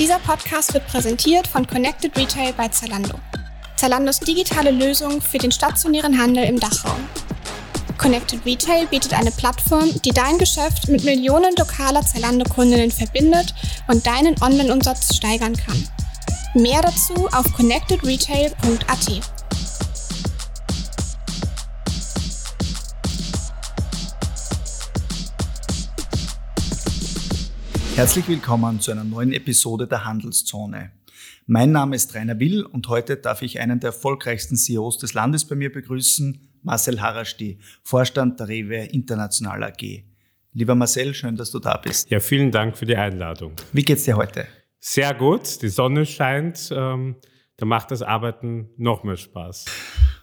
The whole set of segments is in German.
Dieser Podcast wird präsentiert von Connected Retail bei Zalando. Zalandos digitale Lösung für den stationären Handel im Dachraum. Connected Retail bietet eine Plattform, die dein Geschäft mit Millionen lokaler Zalando-Kundinnen verbindet und deinen Online-Umsatz steigern kann. Mehr dazu auf connectedretail.at. Herzlich willkommen zu einer neuen Episode der Handelszone. Mein Name ist Rainer Will und heute darf ich einen der erfolgreichsten CEOs des Landes bei mir begrüßen, Marcel Harasti, Vorstand der Rewe International AG. Lieber Marcel, schön, dass du da bist. Ja, vielen Dank für die Einladung. Wie geht's dir heute? Sehr gut, die Sonne scheint, ähm, da macht das Arbeiten noch mehr Spaß.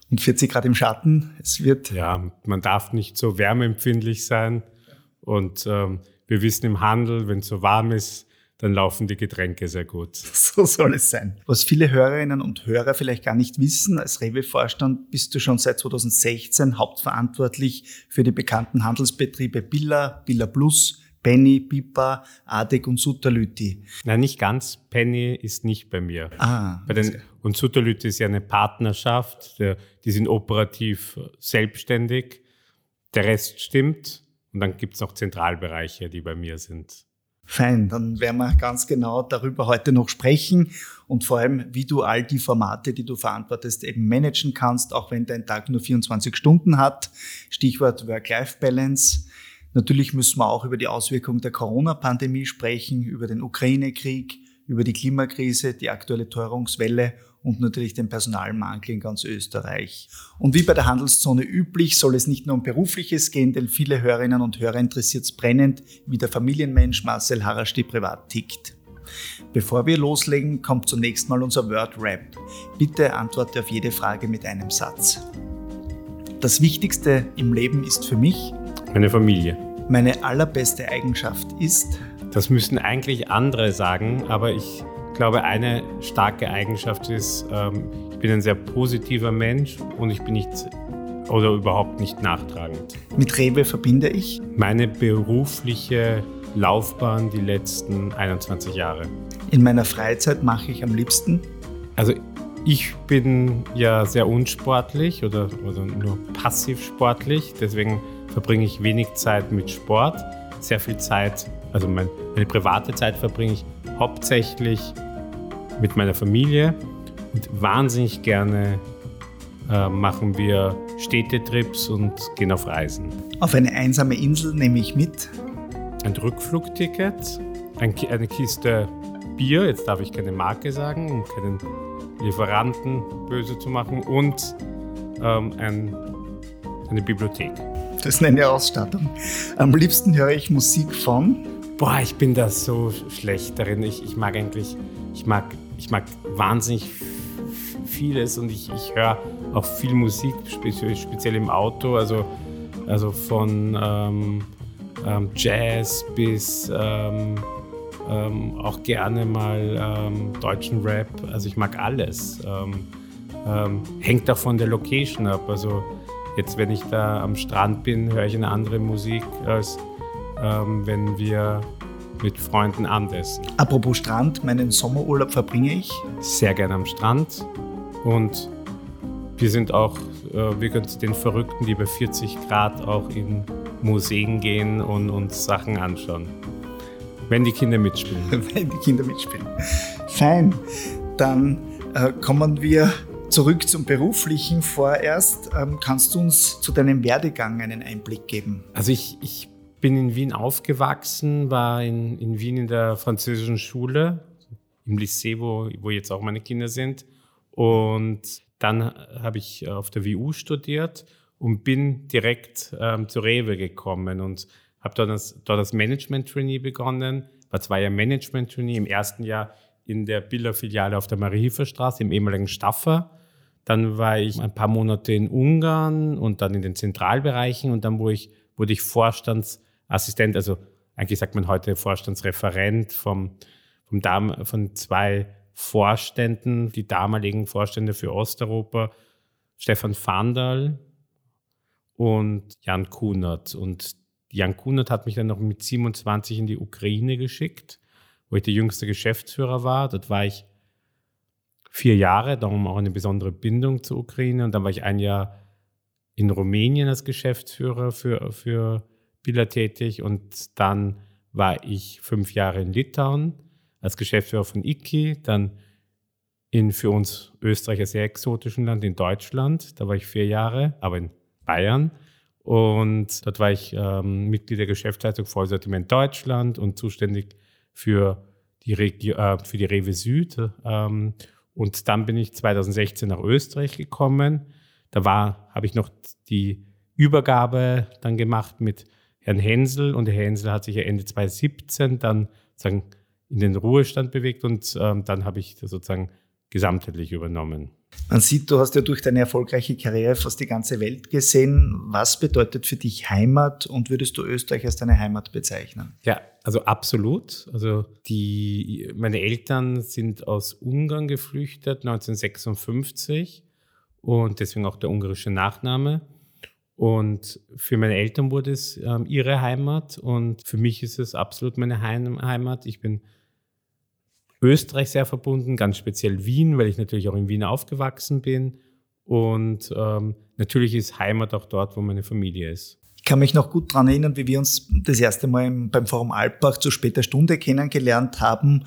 Und 40 Grad im Schatten, es wird... Ja, man darf nicht so wärmeempfindlich sein und ähm, wir wissen im Handel, wenn es so warm ist, dann laufen die Getränke sehr gut. So soll es sein. Was viele Hörerinnen und Hörer vielleicht gar nicht wissen, als Rewe-Vorstand bist du schon seit 2016 hauptverantwortlich für die bekannten Handelsbetriebe Billa, Billa Plus, Penny, Pipa, Adek und Sutterlüti. Nein, nicht ganz. Penny ist nicht bei mir. Ah. Bei den, und Sutterlüti ist ja eine Partnerschaft. Die sind operativ selbstständig. Der Rest stimmt. Und dann gibt es noch Zentralbereiche, die bei mir sind. Fein, dann werden wir ganz genau darüber heute noch sprechen und vor allem, wie du all die Formate, die du verantwortest, eben managen kannst, auch wenn dein Tag nur 24 Stunden hat. Stichwort Work-Life-Balance. Natürlich müssen wir auch über die Auswirkungen der Corona-Pandemie sprechen, über den Ukraine-Krieg, über die Klimakrise, die aktuelle Teuerungswelle und natürlich den Personalmangel in ganz Österreich. Und wie bei der Handelszone üblich soll es nicht nur um Berufliches gehen, denn viele Hörerinnen und Hörer interessiert es brennend, wie der Familienmensch Marcel Harasti privat tickt. Bevor wir loslegen, kommt zunächst mal unser Word Rap. Bitte antworte auf jede Frage mit einem Satz. Das Wichtigste im Leben ist für mich meine Familie. Meine allerbeste Eigenschaft ist das müssen eigentlich andere sagen, aber ich glaube, eine starke Eigenschaft ist, ähm, ich bin ein sehr positiver Mensch und ich bin nicht oder überhaupt nicht nachtragend. Mit Rewe verbinde ich? Meine berufliche Laufbahn die letzten 21 Jahre. In meiner Freizeit mache ich am liebsten? Also ich bin ja sehr unsportlich oder, oder nur passiv sportlich, deswegen verbringe ich wenig Zeit mit Sport, sehr viel Zeit also mein, meine private Zeit verbringe ich hauptsächlich mit meiner Familie und wahnsinnig gerne äh, machen wir Städtetrips und gehen auf Reisen. Auf eine einsame Insel nehme ich mit. Ein Rückflugticket, ein, eine Kiste Bier, jetzt darf ich keine Marke sagen, um keinen Lieferanten böse zu machen, und ähm, ein, eine Bibliothek. Das ist eine Ausstattung. Am liebsten höre ich Musik von Boah, ich bin da so schlecht darin. Ich, ich mag eigentlich, ich mag, ich mag wahnsinnig vieles und ich, ich höre auch viel Musik, speziell im Auto, also, also von ähm, ähm, Jazz bis ähm, ähm, auch gerne mal ähm, deutschen Rap. Also ich mag alles. Ähm, hängt auch von der Location ab. Also jetzt, wenn ich da am Strand bin, höre ich eine andere Musik als ähm, wenn wir mit Freunden andessen. Apropos Strand, meinen Sommerurlaub verbringe ich? Sehr gerne am Strand und wir sind auch, äh, wir können den Verrückten, die bei 40 Grad auch in Museen gehen und uns Sachen anschauen. Wenn die Kinder mitspielen. Wenn die Kinder mitspielen. Fein. Dann äh, kommen wir zurück zum Beruflichen vorerst. Ähm, kannst du uns zu deinem Werdegang einen Einblick geben? Also ich, ich bin in Wien aufgewachsen, war in, in Wien in der französischen Schule, im Lycée, wo, wo jetzt auch meine Kinder sind. Und dann habe ich auf der WU studiert und bin direkt ähm, zu Rewe gekommen und habe dort das, dort das Management-Trainee begonnen, war zwei Jahre Management-Trainee, im ersten Jahr in der Biller-Filiale auf der Mariehilferstraße im ehemaligen Staffer. Dann war ich ein paar Monate in Ungarn und dann in den Zentralbereichen und dann wurde ich, wurde ich Vorstands- Assistent, also eigentlich sagt man heute Vorstandsreferent vom, vom Dam von zwei Vorständen, die damaligen Vorstände für Osteuropa, Stefan Vandal und Jan Kunert. Und Jan Kunert hat mich dann noch mit 27 in die Ukraine geschickt, wo ich der jüngste Geschäftsführer war. Dort war ich vier Jahre, darum auch eine besondere Bindung zur Ukraine. Und dann war ich ein Jahr in Rumänien als Geschäftsführer für, für Billa tätig und dann war ich fünf Jahre in Litauen als Geschäftsführer von IKI, dann in für uns Österreicher sehr exotischen Land in Deutschland, da war ich vier Jahre, aber in Bayern. Und dort war ich ähm, Mitglied der Geschäftsleitung Vollsortiment Deutschland und zuständig für die, Regi äh, für die Rewe Süd. Ähm, und dann bin ich 2016 nach Österreich gekommen. Da habe ich noch die Übergabe dann gemacht mit Herrn Hensel und Herr Hensel hat sich ja Ende 2017 dann sozusagen in den Ruhestand bewegt und ähm, dann habe ich das sozusagen gesamtheitlich übernommen. Man sieht, du hast ja durch deine erfolgreiche Karriere fast die ganze Welt gesehen. Was bedeutet für dich Heimat und würdest du Österreich als deine Heimat bezeichnen? Ja, also absolut. Also die, meine Eltern sind aus Ungarn geflüchtet 1956 und deswegen auch der ungarische Nachname. Und für meine Eltern wurde es ähm, ihre Heimat und für mich ist es absolut meine Heimat. Ich bin Österreich sehr verbunden, ganz speziell Wien, weil ich natürlich auch in Wien aufgewachsen bin. Und ähm, natürlich ist Heimat auch dort, wo meine Familie ist. Ich kann mich noch gut daran erinnern, wie wir uns das erste Mal beim Forum Alpbach zu später Stunde kennengelernt haben.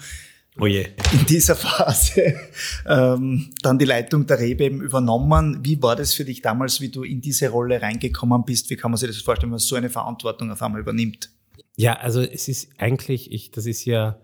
Oh je. In dieser Phase ähm, dann die Leitung der Rebe eben übernommen. Wie war das für dich damals, wie du in diese Rolle reingekommen bist? Wie kann man sich das vorstellen, wenn man so eine Verantwortung auf einmal übernimmt? Ja, also es ist eigentlich, ich, das ist ja,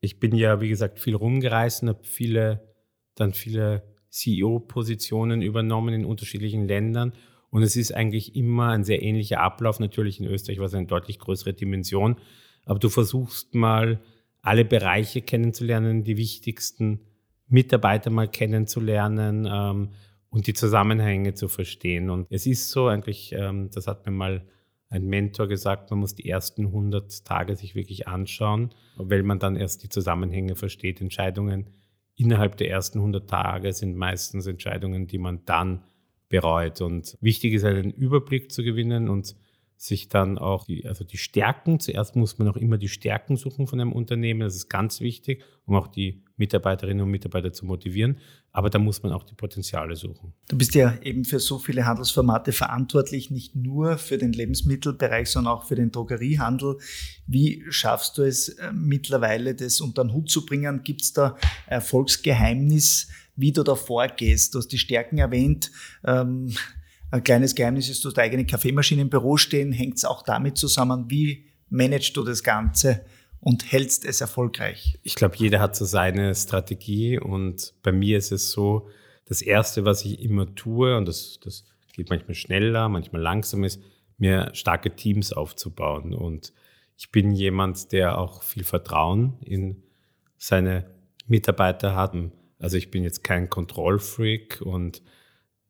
ich bin ja, wie gesagt, viel rumgereist und habe viele, dann viele CEO-Positionen übernommen in unterschiedlichen Ländern. Und es ist eigentlich immer ein sehr ähnlicher Ablauf. Natürlich in Österreich war es eine deutlich größere Dimension. Aber du versuchst mal, alle Bereiche kennenzulernen, die wichtigsten Mitarbeiter mal kennenzulernen ähm, und die Zusammenhänge zu verstehen. Und es ist so eigentlich, ähm, das hat mir mal ein Mentor gesagt, man muss die ersten 100 Tage sich wirklich anschauen, weil man dann erst die Zusammenhänge versteht. Entscheidungen innerhalb der ersten 100 Tage sind meistens Entscheidungen, die man dann bereut. Und wichtig ist, einen Überblick zu gewinnen und sich dann auch die, also die Stärken, zuerst muss man auch immer die Stärken suchen von einem Unternehmen, das ist ganz wichtig, um auch die Mitarbeiterinnen und Mitarbeiter zu motivieren, aber da muss man auch die Potenziale suchen. Du bist ja eben für so viele Handelsformate verantwortlich, nicht nur für den Lebensmittelbereich, sondern auch für den Drogeriehandel. Wie schaffst du es äh, mittlerweile, das unter den Hut zu bringen? Gibt es da Erfolgsgeheimnis, wie du da vorgehst? Du hast die Stärken erwähnt. Ähm, ein kleines Geheimnis ist, du hast eigene Kaffeemaschine im Büro stehen. Hängt es auch damit zusammen, wie managst du das Ganze und hältst es erfolgreich? Ich glaube, jeder hat so seine Strategie und bei mir ist es so, das Erste, was ich immer tue, und das, das geht manchmal schneller, manchmal langsam ist, mir starke Teams aufzubauen. Und ich bin jemand, der auch viel Vertrauen in seine Mitarbeiter hat. Also ich bin jetzt kein Kontrollfreak und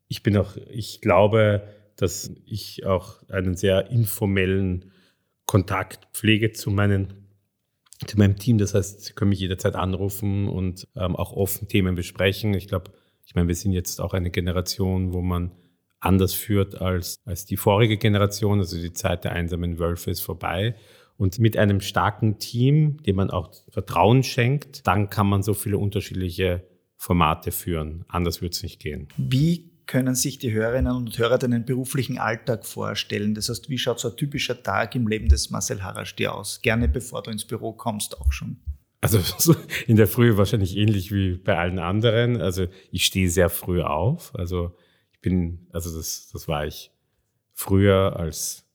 ich bin auch, ich glaube, dass ich auch einen sehr informellen Kontakt pflege zu meinen zu meinem Team. Das heißt, sie können mich jederzeit anrufen und ähm, auch offen Themen besprechen. Ich glaube, ich meine, wir sind jetzt auch eine Generation, wo man anders führt als, als die vorige Generation. Also die Zeit der einsamen Wölfe ist vorbei. Und mit einem starken Team, dem man auch Vertrauen schenkt, dann kann man so viele unterschiedliche Formate führen. Anders wird es nicht gehen. Wie können sich die Hörerinnen und Hörer deinen beruflichen Alltag vorstellen? Das heißt, wie schaut so ein typischer Tag im Leben des Marcel Harasch aus? Gerne bevor du ins Büro kommst auch schon. Also in der Früh wahrscheinlich ähnlich wie bei allen anderen. Also ich stehe sehr früh auf. Also ich bin, also das, das war ich früher als,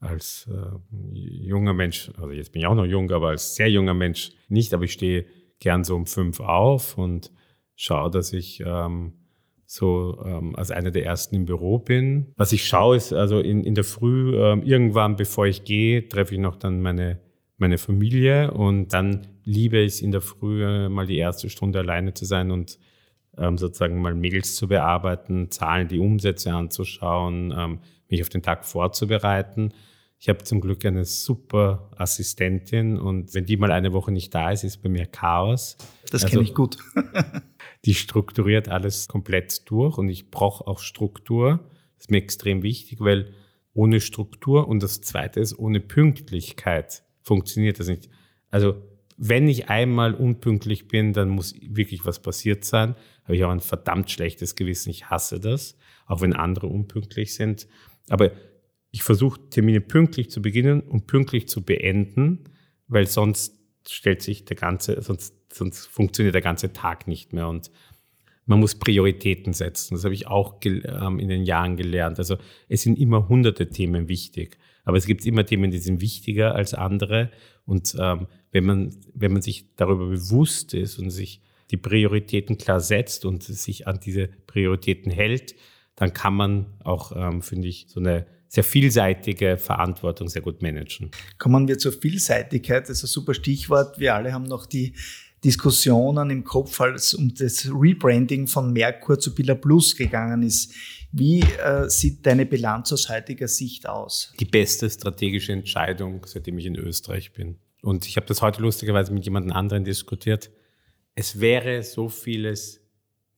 als äh, junger Mensch, also jetzt bin ich auch noch jung, aber als sehr junger Mensch nicht, aber ich stehe gern so um fünf auf und schaue, dass ich ähm, so ähm, als einer der ersten im Büro bin. Was ich schaue, ist also in, in der Früh, ähm, irgendwann bevor ich gehe, treffe ich noch dann meine, meine Familie und dann liebe ich es in der Früh äh, mal die erste Stunde alleine zu sein und ähm, sozusagen mal Mails zu bearbeiten, Zahlen, die Umsätze anzuschauen, ähm, mich auf den Tag vorzubereiten. Ich habe zum Glück eine super Assistentin und wenn die mal eine Woche nicht da ist, ist bei mir Chaos. Das also, kenne ich gut. die strukturiert alles komplett durch und ich brauche auch Struktur. Das ist mir extrem wichtig, weil ohne Struktur und das Zweite ist, ohne Pünktlichkeit funktioniert das nicht. Also wenn ich einmal unpünktlich bin, dann muss wirklich was passiert sein. Habe ich auch ein verdammt schlechtes Gewissen. Ich hasse das, auch wenn andere unpünktlich sind. Aber ich versuche Termine pünktlich zu beginnen und pünktlich zu beenden, weil sonst stellt sich der ganze, sonst, sonst funktioniert der ganze Tag nicht mehr und man muss Prioritäten setzen. Das habe ich auch ähm, in den Jahren gelernt. Also es sind immer hunderte Themen wichtig, aber es gibt immer Themen, die sind wichtiger als andere. Und ähm, wenn man wenn man sich darüber bewusst ist und sich die Prioritäten klar setzt und sich an diese Prioritäten hält, dann kann man auch, ähm, finde ich, so eine sehr vielseitige Verantwortung sehr gut managen. Kommen wir zur Vielseitigkeit, das ist ein super Stichwort. Wir alle haben noch die Diskussionen im Kopf, als um das Rebranding von Merkur zu Billa Plus gegangen ist. Wie äh, sieht deine Bilanz aus heutiger Sicht aus? Die beste strategische Entscheidung, seitdem ich in Österreich bin. Und ich habe das heute lustigerweise mit jemand anderen diskutiert. Es wäre so vieles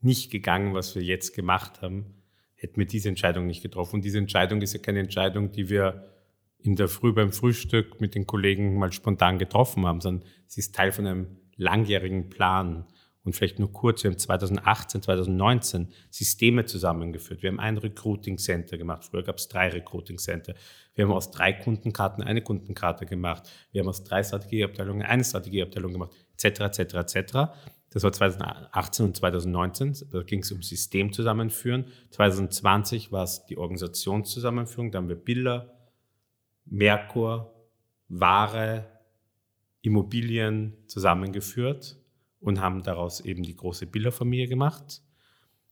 nicht gegangen, was wir jetzt gemacht haben, hätten wir diese Entscheidung nicht getroffen. Und diese Entscheidung ist ja keine Entscheidung, die wir in der Früh beim Frühstück mit den Kollegen mal spontan getroffen haben, sondern sie ist Teil von einem langjährigen Plan und vielleicht nur kurz, wir haben 2018, 2019 Systeme zusammengeführt. Wir haben ein Recruiting Center gemacht. Früher gab es drei Recruiting Center. Wir haben aus drei Kundenkarten eine Kundenkarte gemacht. Wir haben aus drei Strategieabteilungen eine Strategieabteilung gemacht, etc., etc., etc. Das war 2018 und 2019. Da ging es um System zusammenführen. 2020 war es die Organisationszusammenführung. Da haben wir Bilder, Merkur, Ware, Immobilien zusammengeführt und haben daraus eben die große Bilderfamilie gemacht.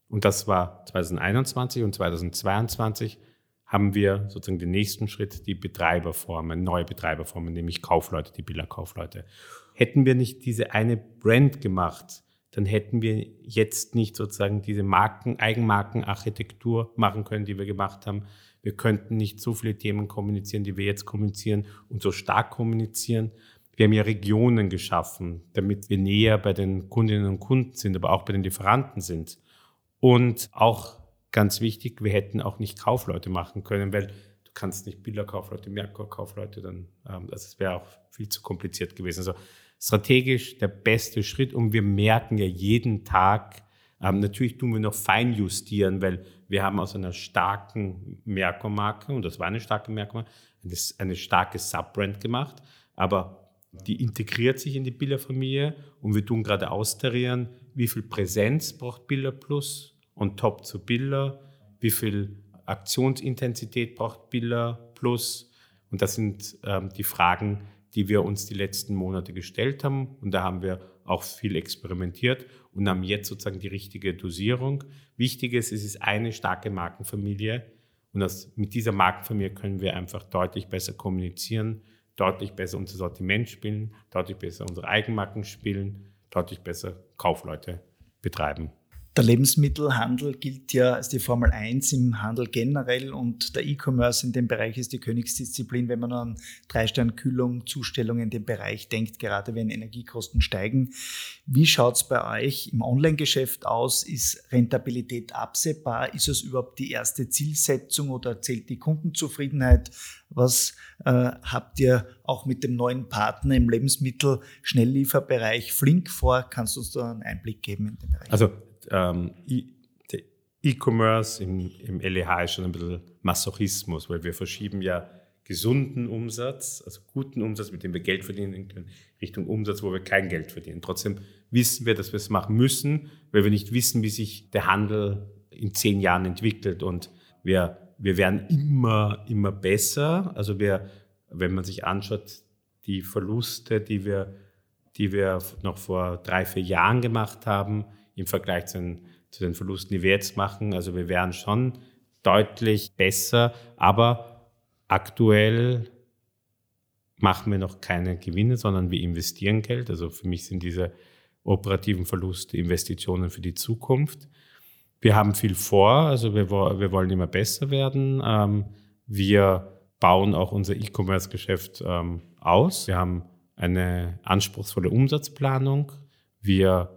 Und das war 2021 und 2022 haben wir sozusagen den nächsten Schritt, die Betreiberformen, neue Betreiberformen, nämlich Kaufleute, die Bilderkaufleute. Hätten wir nicht diese eine Brand gemacht, dann hätten wir jetzt nicht sozusagen diese Marken, Eigenmarkenarchitektur machen können, die wir gemacht haben. Wir könnten nicht so viele Themen kommunizieren, die wir jetzt kommunizieren und so stark kommunizieren. Wir haben ja Regionen geschaffen, damit wir näher bei den Kundinnen und Kunden sind, aber auch bei den Lieferanten sind. Und auch ganz wichtig, wir hätten auch nicht Kaufleute machen können, weil du kannst nicht Bilderkaufleute, Merkur-Kaufleute, dann, ähm, also es wäre auch viel zu kompliziert gewesen. Also strategisch der beste Schritt und wir merken ja jeden Tag, ähm, natürlich tun wir noch fein justieren, weil wir haben aus einer starken Merkur-Marke, und das war eine starke Merkur-Marke, eine starke Subbrand gemacht, aber die integriert sich in die Bilderfamilie und wir tun gerade austarieren, wie viel Präsenz braucht Bilder Plus on top zu Bilder, wie viel Aktionsintensität braucht Bilder Plus. Und das sind ähm, die Fragen, die wir uns die letzten Monate gestellt haben. Und da haben wir auch viel experimentiert und haben jetzt sozusagen die richtige Dosierung. Wichtig ist, es ist eine starke Markenfamilie. Und das, mit dieser Markenfamilie können wir einfach deutlich besser kommunizieren deutlich besser unser Sortiment spielen, deutlich besser unsere Eigenmarken spielen, deutlich besser Kaufleute betreiben. Der Lebensmittelhandel gilt ja als die Formel 1 im Handel generell und der E-Commerce in dem Bereich ist die Königsdisziplin, wenn man an Drei-Stern-Kühlung, Zustellung in dem Bereich denkt, gerade wenn Energiekosten steigen. Wie schaut es bei euch im Online-Geschäft aus? Ist Rentabilität absehbar? Ist es überhaupt die erste Zielsetzung oder zählt die Kundenzufriedenheit? Was äh, habt ihr auch mit dem neuen Partner im Lebensmittel-Schnelllieferbereich Flink vor? Kannst du uns da einen Einblick geben in den Bereich? Also ähm, E-Commerce im, im LEH ist schon ein bisschen Masochismus, weil wir verschieben ja gesunden Umsatz, also guten Umsatz, mit dem wir Geld verdienen können, Richtung Umsatz, wo wir kein Geld verdienen. Trotzdem wissen wir, dass wir es machen müssen, weil wir nicht wissen, wie sich der Handel in zehn Jahren entwickelt. Und wir, wir werden immer, immer besser. Also wir, wenn man sich anschaut, die Verluste, die wir, die wir noch vor drei, vier Jahren gemacht haben, im Vergleich zu den, zu den Verlusten, die wir jetzt machen. Also wir wären schon deutlich besser, aber aktuell machen wir noch keine Gewinne, sondern wir investieren Geld. Also für mich sind diese operativen Verluste Investitionen für die Zukunft. Wir haben viel vor, also wir, wir wollen immer besser werden. Ähm, wir bauen auch unser E-Commerce-Geschäft ähm, aus. Wir haben eine anspruchsvolle Umsatzplanung. Wir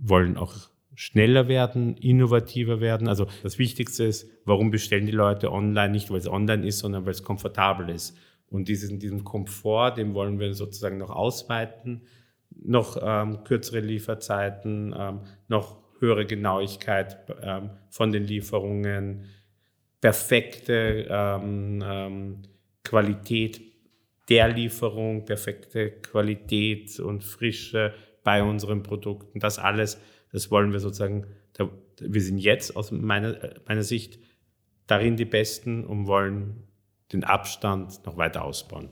wollen auch schneller werden, innovativer werden. Also das Wichtigste ist, warum bestellen die Leute online? Nicht, weil es online ist, sondern weil es komfortabel ist. Und diesen, diesen Komfort, den wollen wir sozusagen noch ausweiten. noch ähm, kürzere Lieferzeiten, ähm, noch höhere Genauigkeit ähm, von den Lieferungen, perfekte ähm, ähm, Qualität der Lieferung, perfekte Qualität und Frische bei unseren Produkten. Das alles, das wollen wir sozusagen, da, wir sind jetzt aus meiner, meiner Sicht darin die Besten und wollen den Abstand noch weiter ausbauen.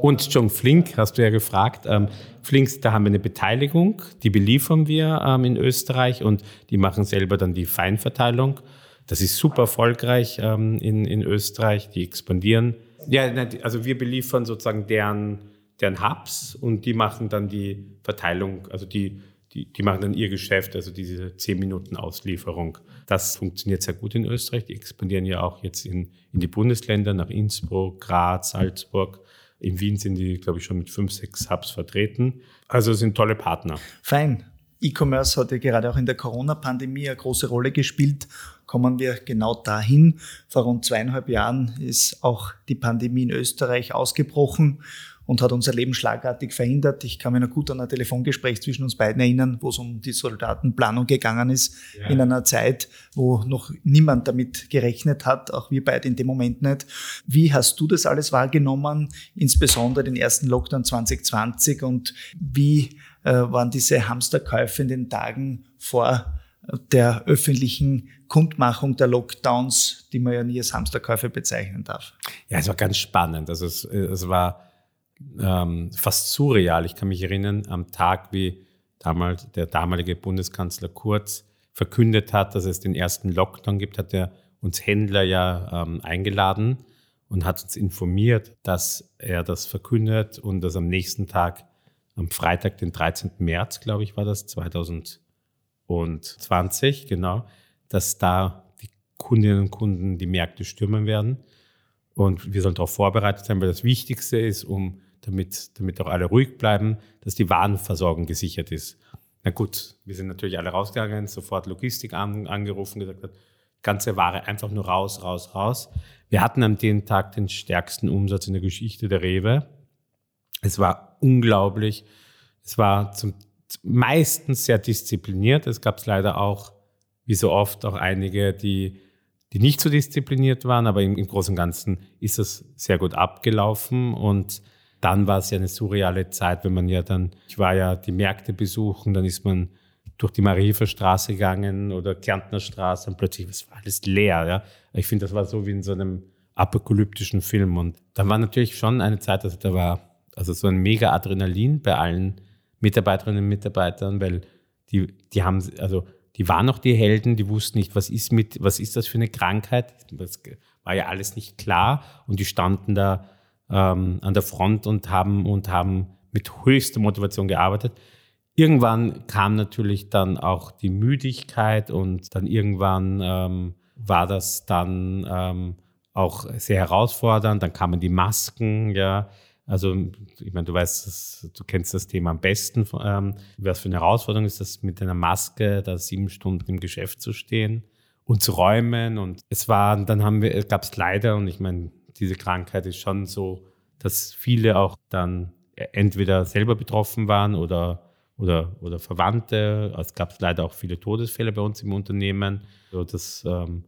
Und John Flink, hast du ja gefragt. Ähm, Flinks, da haben wir eine Beteiligung, die beliefern wir ähm, in Österreich und die machen selber dann die Feinverteilung. Das ist super erfolgreich ähm, in, in Österreich, die expandieren. Ja, also wir beliefern sozusagen deren, deren Hubs und die machen dann die Verteilung, also die, die, die machen dann ihr Geschäft, also diese 10 Minuten Auslieferung. Das funktioniert sehr gut in Österreich. Die expandieren ja auch jetzt in, in die Bundesländer, nach Innsbruck, Graz, Salzburg. In Wien sind die, glaube ich, schon mit fünf, sechs Hubs vertreten. Also sind tolle Partner. Fein. E-Commerce hat ja gerade auch in der Corona-Pandemie eine große Rolle gespielt. Kommen wir genau dahin. Vor rund zweieinhalb Jahren ist auch die Pandemie in Österreich ausgebrochen und hat unser Leben schlagartig verhindert. Ich kann mich noch gut an ein Telefongespräch zwischen uns beiden erinnern, wo es um die Soldatenplanung gegangen ist, ja. in einer Zeit, wo noch niemand damit gerechnet hat, auch wir beide in dem Moment nicht. Wie hast du das alles wahrgenommen, insbesondere den ersten Lockdown 2020 und wie äh, waren diese Hamsterkäufe in den Tagen vor der öffentlichen Kundmachung der Lockdowns, die man ja nie als Hamsterkäufe bezeichnen darf. Ja, es war ganz spannend. Also es, es war ähm, fast surreal. Ich kann mich erinnern, am Tag, wie damals der damalige Bundeskanzler Kurz verkündet hat, dass es den ersten Lockdown gibt, hat er uns Händler ja ähm, eingeladen und hat uns informiert, dass er das verkündet und dass am nächsten Tag, am Freitag, den 13. März, glaube ich, war das, 2020, genau, dass da die Kundinnen und Kunden die Märkte stürmen werden. Und wir sollen darauf vorbereitet sein, weil das Wichtigste ist, um damit, damit auch alle ruhig bleiben, dass die Warenversorgung gesichert ist. Na gut, wir sind natürlich alle rausgegangen, sofort Logistik an, angerufen, gesagt hat, ganze Ware einfach nur raus, raus, raus. Wir hatten am den Tag den stärksten Umsatz in der Geschichte der Rewe. Es war unglaublich. Es war zum meistens sehr diszipliniert. Es gab leider auch, wie so oft, auch einige, die, die nicht so diszipliniert waren, aber im, im Großen und Ganzen ist es sehr gut abgelaufen und dann war es ja eine surreale Zeit, wenn man ja dann, ich war ja die Märkte besuchen, dann ist man durch die Marieferstraße gegangen oder Kärntner Straße und plötzlich es war alles leer. Ja? Ich finde, das war so wie in so einem apokalyptischen Film. Und da war natürlich schon eine Zeit, also da war also so ein mega Adrenalin bei allen Mitarbeiterinnen und Mitarbeitern, weil die, die haben, also die waren noch die Helden, die wussten nicht, was ist mit, was ist das für eine Krankheit? Das war ja alles nicht klar und die standen da ähm, an der Front und haben, und haben mit höchster Motivation gearbeitet. Irgendwann kam natürlich dann auch die Müdigkeit und dann irgendwann ähm, war das dann ähm, auch sehr herausfordernd. Dann kamen die Masken, ja. Also, ich meine, du weißt, du kennst das Thema am besten. Ähm, was für eine Herausforderung ist das, mit einer Maske da sieben Stunden im Geschäft zu stehen und zu räumen. Und es war, dann haben wir, gab es leider, und ich meine, diese Krankheit ist schon so, dass viele auch dann entweder selber betroffen waren oder, oder, oder Verwandte. Es gab leider auch viele Todesfälle bei uns im Unternehmen. Also das, ähm,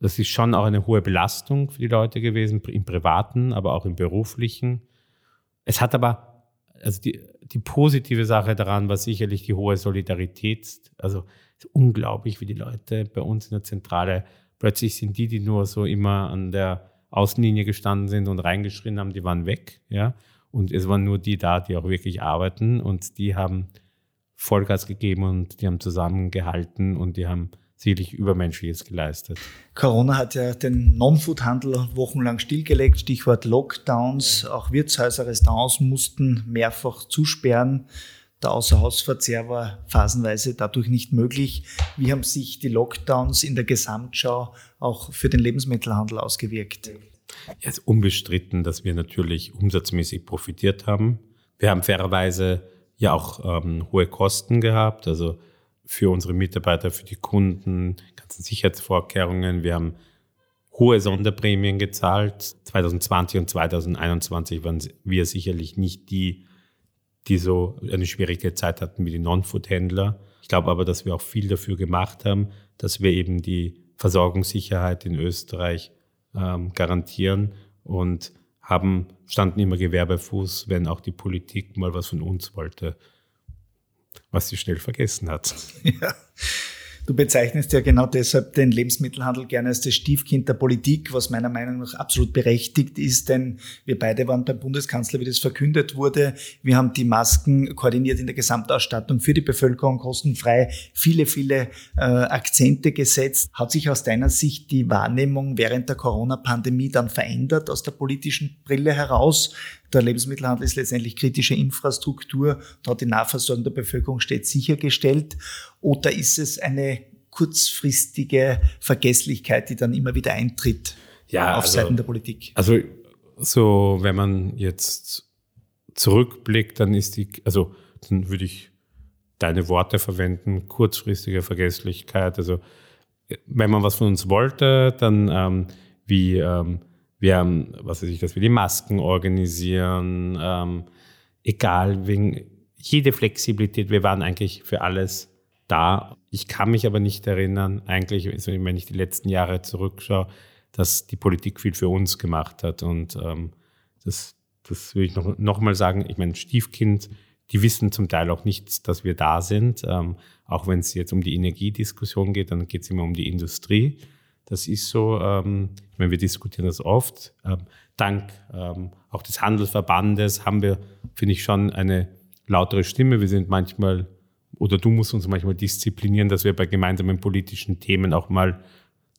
das ist schon auch eine hohe Belastung für die Leute gewesen, im privaten, aber auch im beruflichen. Es hat aber, also die, die positive Sache daran war sicherlich die hohe Solidarität. Also unglaublich, wie die Leute bei uns in der Zentrale plötzlich sind die, die nur so immer an der Außenlinie gestanden sind und reingeschrien haben, die waren weg. Ja? Und es waren nur die da, die auch wirklich arbeiten und die haben Vollgas gegeben und die haben zusammengehalten und die haben sicherlich Übermenschliches geleistet. Corona hat ja den Non-Food-Handel wochenlang stillgelegt, Stichwort Lockdowns. Auch Wirtshäuser, Restaurants mussten mehrfach zusperren. Der Außerhausverzehr war phasenweise dadurch nicht möglich. Wie haben sich die Lockdowns in der Gesamtschau auch für den Lebensmittelhandel ausgewirkt? Es ist unbestritten, dass wir natürlich umsatzmäßig profitiert haben. Wir haben fairerweise ja auch ähm, hohe Kosten gehabt, also für unsere Mitarbeiter, für die Kunden, ganzen Sicherheitsvorkehrungen. Wir haben hohe Sonderprämien gezahlt. 2020 und 2021 waren wir sicherlich nicht die die so eine schwierige Zeit hatten wie die Non-Food-Händler. Ich glaube aber, dass wir auch viel dafür gemacht haben, dass wir eben die Versorgungssicherheit in Österreich ähm, garantieren und haben, standen immer Gewerbefuß, wenn auch die Politik mal was von uns wollte, was sie schnell vergessen hat. Ja. Du bezeichnest ja genau deshalb den Lebensmittelhandel gerne als das Stiefkind der Politik, was meiner Meinung nach absolut berechtigt ist, denn wir beide waren beim Bundeskanzler, wie das verkündet wurde. Wir haben die Masken koordiniert in der Gesamtausstattung für die Bevölkerung kostenfrei, viele, viele äh, Akzente gesetzt. Hat sich aus deiner Sicht die Wahrnehmung während der Corona-Pandemie dann verändert aus der politischen Brille heraus? Der Lebensmittelhandel ist letztendlich kritische Infrastruktur, dort die Nahversorgung der Bevölkerung steht sichergestellt. Oder ist es eine kurzfristige Vergesslichkeit, die dann immer wieder eintritt ja, auf also, Seiten der Politik? Also so, wenn man jetzt zurückblickt, dann ist die, also dann würde ich deine Worte verwenden, kurzfristige Vergesslichkeit. Also wenn man was von uns wollte, dann ähm, wie ähm, wir haben, was weiß ich, dass wir die Masken organisieren, ähm, egal, wegen jede Flexibilität, wir waren eigentlich für alles da. Ich kann mich aber nicht erinnern, eigentlich, also wenn ich die letzten Jahre zurückschaue, dass die Politik viel für uns gemacht hat. Und ähm, das, das will ich noch, noch mal sagen. Ich meine, Stiefkind, die wissen zum Teil auch nicht, dass wir da sind. Ähm, auch wenn es jetzt um die Energiediskussion geht, dann geht es immer um die Industrie. Das ist so, ähm, ich meine, wir diskutieren das oft. Ähm, dank ähm, auch des Handelsverbandes haben wir, finde ich, schon eine lautere Stimme. Wir sind manchmal, oder du musst uns manchmal disziplinieren, dass wir bei gemeinsamen politischen Themen auch mal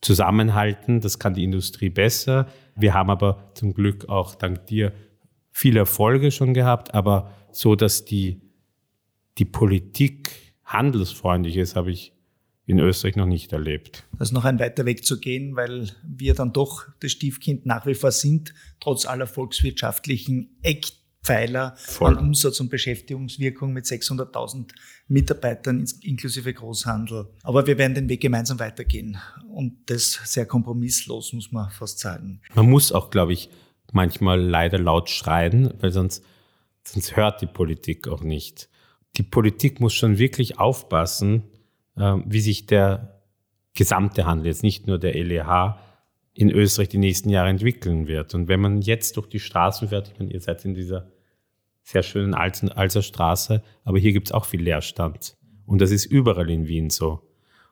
zusammenhalten. Das kann die Industrie besser. Wir haben aber zum Glück auch dank dir viele Erfolge schon gehabt, aber so, dass die, die Politik handelsfreundlich ist, habe ich in Österreich noch nicht erlebt. Das ist noch ein weiter Weg zu gehen, weil wir dann doch das Stiefkind nach wie vor sind, trotz aller volkswirtschaftlichen Eckpfeiler Voll. an Umsatz- und Beschäftigungswirkung mit 600.000 Mitarbeitern inklusive Großhandel. Aber wir werden den Weg gemeinsam weitergehen und das sehr kompromisslos, muss man fast sagen. Man muss auch, glaube ich, manchmal leider laut schreien, weil sonst, sonst hört die Politik auch nicht. Die Politik muss schon wirklich aufpassen, ähm, wie sich der gesamte Handel, jetzt nicht nur der LEH, in Österreich die nächsten Jahre entwickeln wird. Und wenn man jetzt durch die Straßen fährt, ich meine, ihr seid in dieser sehr schönen Alser Straße, aber hier gibt es auch viel Leerstand. Und das ist überall in Wien so.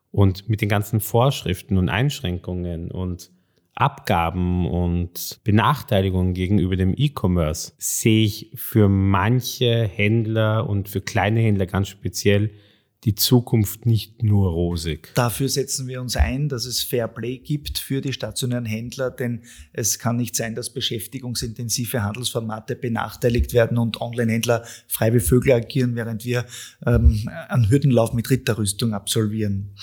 Und mit den ganzen Vorschriften und Einschränkungen und Abgaben und Benachteiligungen gegenüber dem E-Commerce sehe ich für manche Händler und für kleine Händler ganz speziell die Zukunft nicht nur rosig. Dafür setzen wir uns ein, dass es Fair Play gibt für die stationären Händler, denn es kann nicht sein, dass beschäftigungsintensive Handelsformate benachteiligt werden und Online-Händler frei wie Vögel agieren, während wir ähm, einen Hürdenlauf mit Ritterrüstung absolvieren.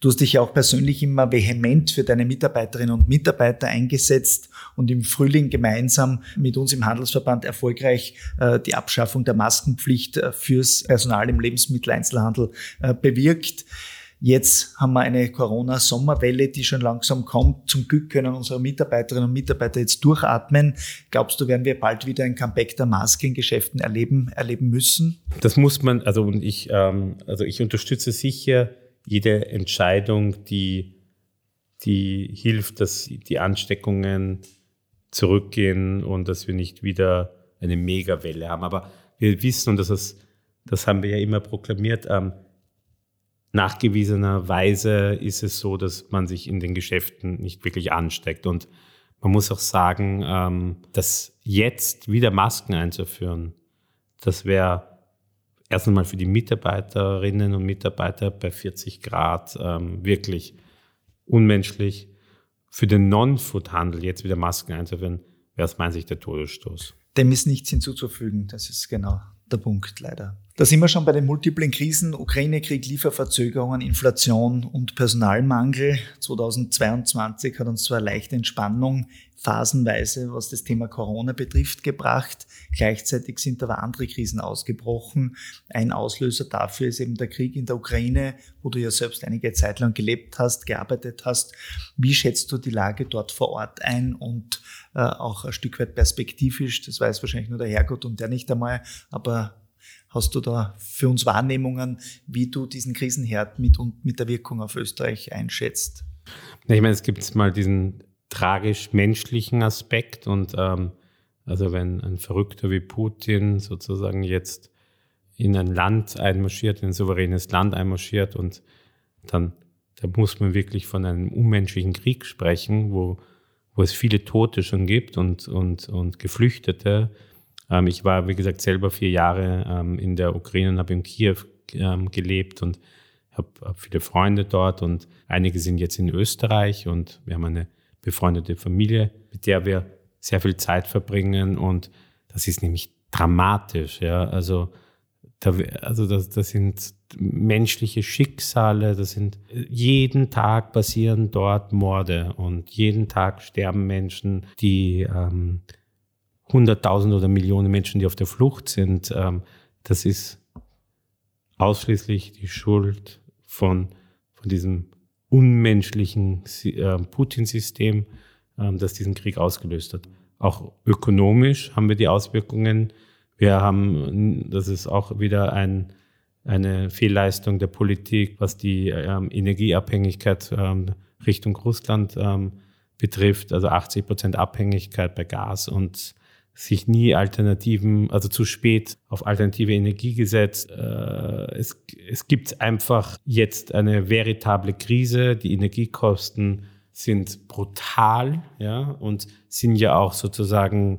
Du hast dich ja auch persönlich immer vehement für deine Mitarbeiterinnen und Mitarbeiter eingesetzt und im Frühling gemeinsam mit uns im Handelsverband erfolgreich äh, die Abschaffung der Maskenpflicht äh, fürs Personal im Lebensmitteleinzelhandel äh, bewirkt. Jetzt haben wir eine Corona-Sommerwelle, die schon langsam kommt. Zum Glück können unsere Mitarbeiterinnen und Mitarbeiter jetzt durchatmen. Glaubst du, werden wir bald wieder ein Comeback der Maskengeschäften erleben, erleben müssen? Das muss man, also und ich, ähm, also ich unterstütze sicher jede Entscheidung, die, die hilft, dass die Ansteckungen zurückgehen und dass wir nicht wieder eine Megawelle haben. Aber wir wissen, und das, ist, das haben wir ja immer proklamiert, ähm, nachgewiesenerweise ist es so, dass man sich in den Geschäften nicht wirklich ansteckt. Und man muss auch sagen, ähm, dass jetzt wieder Masken einzuführen, das wäre erst einmal für die Mitarbeiterinnen und Mitarbeiter bei 40 Grad ähm, wirklich unmenschlich für den Non-Food-Handel jetzt wieder Masken einzuführen, wäre aus meiner Sicht der Todesstoß. Dem ist nichts hinzuzufügen. Das ist genau der Punkt, leider. Da sind wir schon bei den multiplen Krisen, Ukraine-Krieg, Lieferverzögerungen, Inflation und Personalmangel. 2022 hat uns zwar leichte Entspannung phasenweise, was das Thema Corona betrifft, gebracht. Gleichzeitig sind aber andere Krisen ausgebrochen. Ein Auslöser dafür ist eben der Krieg in der Ukraine, wo du ja selbst einige Zeit lang gelebt hast, gearbeitet hast. Wie schätzt du die Lage dort vor Ort ein und äh, auch ein Stück weit perspektivisch? Das weiß wahrscheinlich nur der Herrgott und der nicht einmal, aber Hast du da für uns Wahrnehmungen, wie du diesen Krisenherd mit und mit der Wirkung auf Österreich einschätzt? Ich meine, es gibt mal diesen tragisch-menschlichen Aspekt und ähm, also wenn ein Verrückter wie Putin sozusagen jetzt in ein Land einmarschiert, in ein souveränes Land einmarschiert und dann da muss man wirklich von einem unmenschlichen Krieg sprechen, wo, wo es viele Tote schon gibt und, und, und Geflüchtete. Ähm, ich war, wie gesagt, selber vier Jahre ähm, in der Ukraine und habe in Kiew ähm, gelebt und habe hab viele Freunde dort und einige sind jetzt in Österreich und wir haben eine befreundete Familie, mit der wir sehr viel Zeit verbringen und das ist nämlich dramatisch. Ja? Also, da, also das, das sind menschliche Schicksale, das sind jeden Tag passieren dort Morde und jeden Tag sterben Menschen, die ähm, Hunderttausende oder Millionen Menschen, die auf der Flucht sind. Ähm, das ist ausschließlich die Schuld von, von diesem unmenschlichen äh, Putin-System, äh, das diesen Krieg ausgelöst hat. Auch ökonomisch haben wir die Auswirkungen. Wir haben, das ist auch wieder ein, eine Fehlleistung der Politik, was die ähm, Energieabhängigkeit ähm, Richtung Russland ähm, betrifft, also 80 Prozent Abhängigkeit bei Gas und sich nie Alternativen, also zu spät auf alternative Energie gesetzt. Äh, es, es gibt einfach jetzt eine veritable Krise. Die Energiekosten sind brutal, ja, und sind ja auch sozusagen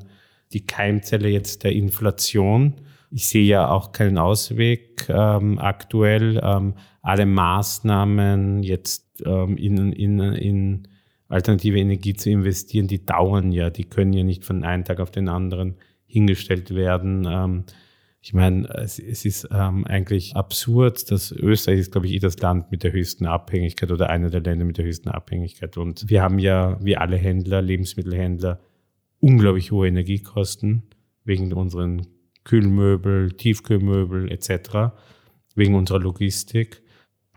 die Keimzelle jetzt der Inflation. Ich sehe ja auch keinen Ausweg ähm, aktuell. Ähm, alle Maßnahmen jetzt ähm, in, in, in alternative Energie zu investieren, die dauern ja, die können ja nicht von einem Tag auf den anderen hingestellt werden. Ähm, ich meine, es, ist ähm, eigentlich absurd, dass Österreich ist, glaube ich, eh das Land mit der höchsten Abhängigkeit oder einer der Länder mit der höchsten Abhängigkeit. Und wir haben ja, wie alle Händler, Lebensmittelhändler, unglaublich hohe Energiekosten wegen unseren Kühlmöbel, Tiefkühlmöbel etc., wegen unserer Logistik.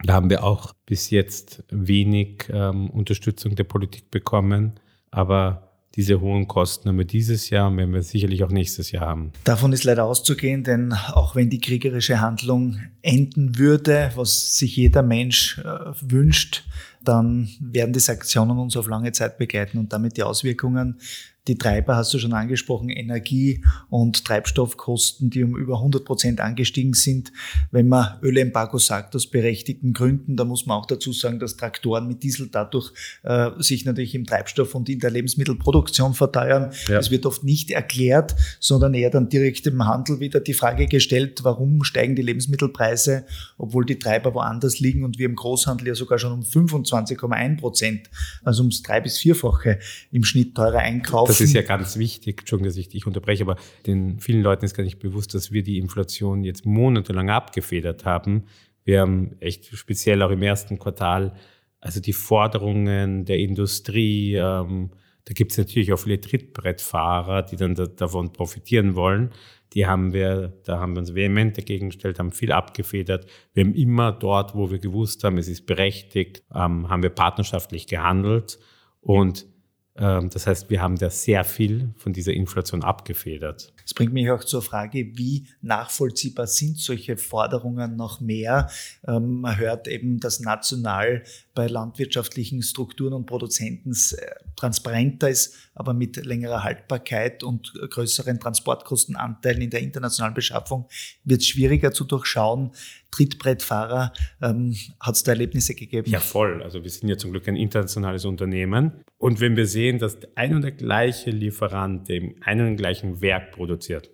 Da haben wir auch bis jetzt wenig ähm, Unterstützung der Politik bekommen. Aber diese hohen Kosten haben wir dieses Jahr und werden wir sicherlich auch nächstes Jahr haben. Davon ist leider auszugehen, denn auch wenn die kriegerische Handlung enden würde, was sich jeder Mensch äh, wünscht, dann werden die Sanktionen uns auf lange Zeit begleiten und damit die Auswirkungen die Treiber hast du schon angesprochen, Energie und Treibstoffkosten, die um über 100 Prozent angestiegen sind. Wenn man Ölembargo sagt, aus berechtigten Gründen, da muss man auch dazu sagen, dass Traktoren mit Diesel dadurch äh, sich natürlich im Treibstoff und in der Lebensmittelproduktion verteuern. Ja. Das wird oft nicht erklärt, sondern eher dann direkt im Handel wieder die Frage gestellt, warum steigen die Lebensmittelpreise, obwohl die Treiber woanders liegen und wir im Großhandel ja sogar schon um 25,1 Prozent, also ums drei bis vierfache im Schnitt teurer einkaufen. Das ist ja ganz wichtig, Entschuldigung, dass ich dich unterbreche, aber den vielen Leuten ist gar nicht bewusst, dass wir die Inflation jetzt monatelang abgefedert haben. Wir haben echt speziell auch im ersten Quartal, also die Forderungen der Industrie, ähm, da gibt es natürlich auch viele Trittbrettfahrer, die dann da, davon profitieren wollen. Die haben wir, da haben wir uns vehement dagegen gestellt, haben viel abgefedert. Wir haben immer dort, wo wir gewusst haben, es ist berechtigt, ähm, haben wir partnerschaftlich gehandelt. Und das heißt, wir haben da sehr viel von dieser Inflation abgefedert. Das bringt mich auch zur Frage, wie nachvollziehbar sind solche Forderungen noch mehr? Ähm, man hört eben, dass national bei landwirtschaftlichen Strukturen und Produzenten transparenter ist, aber mit längerer Haltbarkeit und größeren Transportkostenanteilen in der internationalen Beschaffung wird es schwieriger zu durchschauen. Trittbrettfahrer, ähm, hat es da Erlebnisse gegeben? Ja, voll. Also wir sind ja zum Glück ein internationales Unternehmen. Und wenn wir sehen, dass ein und der gleiche Lieferant im einen und gleichen Werk produziert,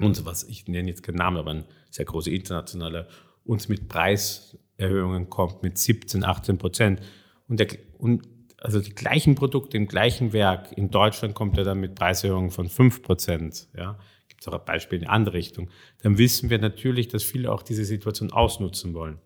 und was, ich nenne jetzt keinen Namen, aber ein sehr großer internationaler, uns mit Preiserhöhungen kommt mit 17, 18 Prozent. Und, der, und also die gleichen Produkte im gleichen Werk in Deutschland kommt er dann mit Preiserhöhungen von 5 Prozent. Ja gibt es auch ein Beispiel in die andere Richtung, dann wissen wir natürlich, dass viele auch diese Situation ausnutzen wollen.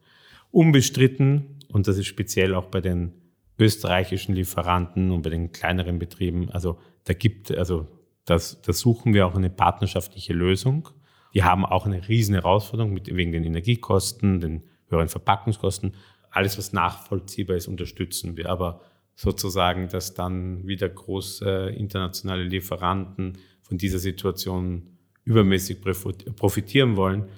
Unbestritten, und das ist speziell auch bei den österreichischen Lieferanten und bei den kleineren Betrieben, also da gibt, also das, da suchen wir auch eine partnerschaftliche Lösung. Die haben auch eine riesen Herausforderung mit, wegen den Energiekosten, den höheren Verpackungskosten. Alles, was nachvollziehbar ist, unterstützen wir. Aber sozusagen, dass dann wieder große internationale Lieferanten von dieser Situation übermäßig profitieren wollen.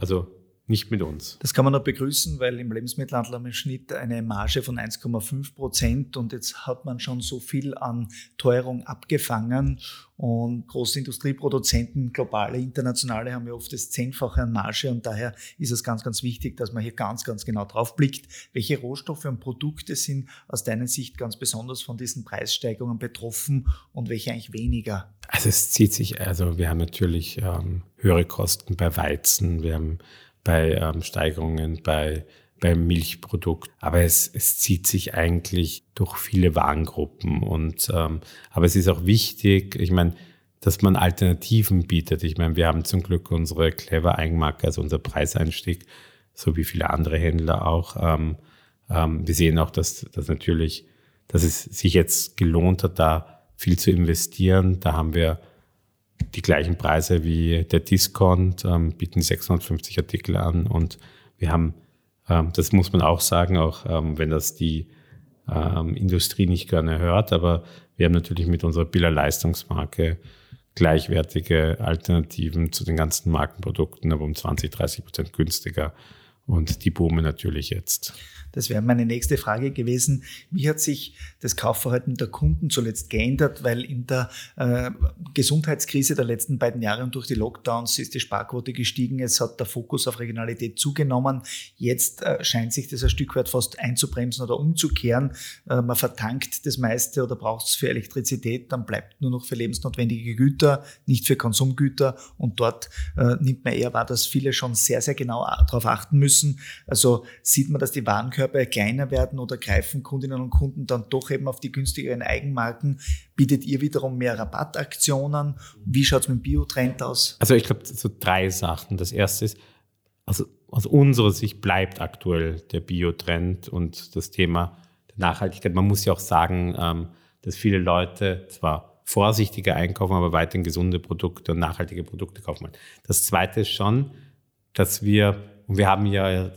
Also nicht mit uns. Das kann man noch begrüßen, weil im Lebensmittelhandel haben wir im Schnitt eine Marge von 1,5 Prozent und jetzt hat man schon so viel an Teuerung abgefangen und große Industrieproduzenten, globale, internationale, haben ja oft das Zehnfache an Marge und daher ist es ganz, ganz wichtig, dass man hier ganz, ganz genau drauf blickt, welche Rohstoffe und Produkte sind aus deiner Sicht ganz besonders von diesen Preissteigerungen betroffen und welche eigentlich weniger? Also es zieht sich, also wir haben natürlich ähm, höhere Kosten bei Weizen, wir haben bei ähm, Steigerungen bei beim Milchprodukt. Aber es, es zieht sich eigentlich durch viele Warengruppen. Und ähm, aber es ist auch wichtig, ich meine, dass man Alternativen bietet. Ich meine, wir haben zum Glück unsere Clever Eigenmarke, also unser Preiseinstieg, so wie viele andere Händler auch. Ähm, ähm, wir sehen auch, dass, dass natürlich, dass es sich jetzt gelohnt hat, da viel zu investieren. Da haben wir die gleichen Preise wie der Discount, ähm, bieten 650 Artikel an und wir haben, ähm, das muss man auch sagen, auch ähm, wenn das die ähm, Industrie nicht gerne hört, aber wir haben natürlich mit unserer Biller Leistungsmarke gleichwertige Alternativen zu den ganzen Markenprodukten, aber um 20, 30 Prozent günstiger und die boomen natürlich jetzt. Das wäre meine nächste Frage gewesen. Wie hat sich das Kaufverhalten der Kunden zuletzt geändert? Weil in der äh, Gesundheitskrise der letzten beiden Jahre und durch die Lockdowns ist die Sparquote gestiegen. Es hat der Fokus auf Regionalität zugenommen. Jetzt äh, scheint sich das ein Stück weit fast einzubremsen oder umzukehren. Äh, man vertankt das meiste oder braucht es für Elektrizität, dann bleibt nur noch für lebensnotwendige Güter, nicht für Konsumgüter. Und dort äh, nimmt man eher wahr, dass viele schon sehr, sehr genau darauf achten müssen. Also sieht man, dass die Warenkörper Warenkörper kleiner werden oder greifen Kundinnen und Kunden dann doch eben auf die günstigeren Eigenmarken? Bietet ihr wiederum mehr Rabattaktionen? Wie schaut es mit dem Biotrend aus? Also ich glaube, so drei Sachen. Das erste ist, also aus unserer Sicht bleibt aktuell der Biotrend und das Thema der Nachhaltigkeit. Man muss ja auch sagen, ähm, dass viele Leute zwar vorsichtiger einkaufen, aber weiterhin gesunde Produkte und nachhaltige Produkte kaufen. Das zweite ist schon, dass wir, und wir haben ja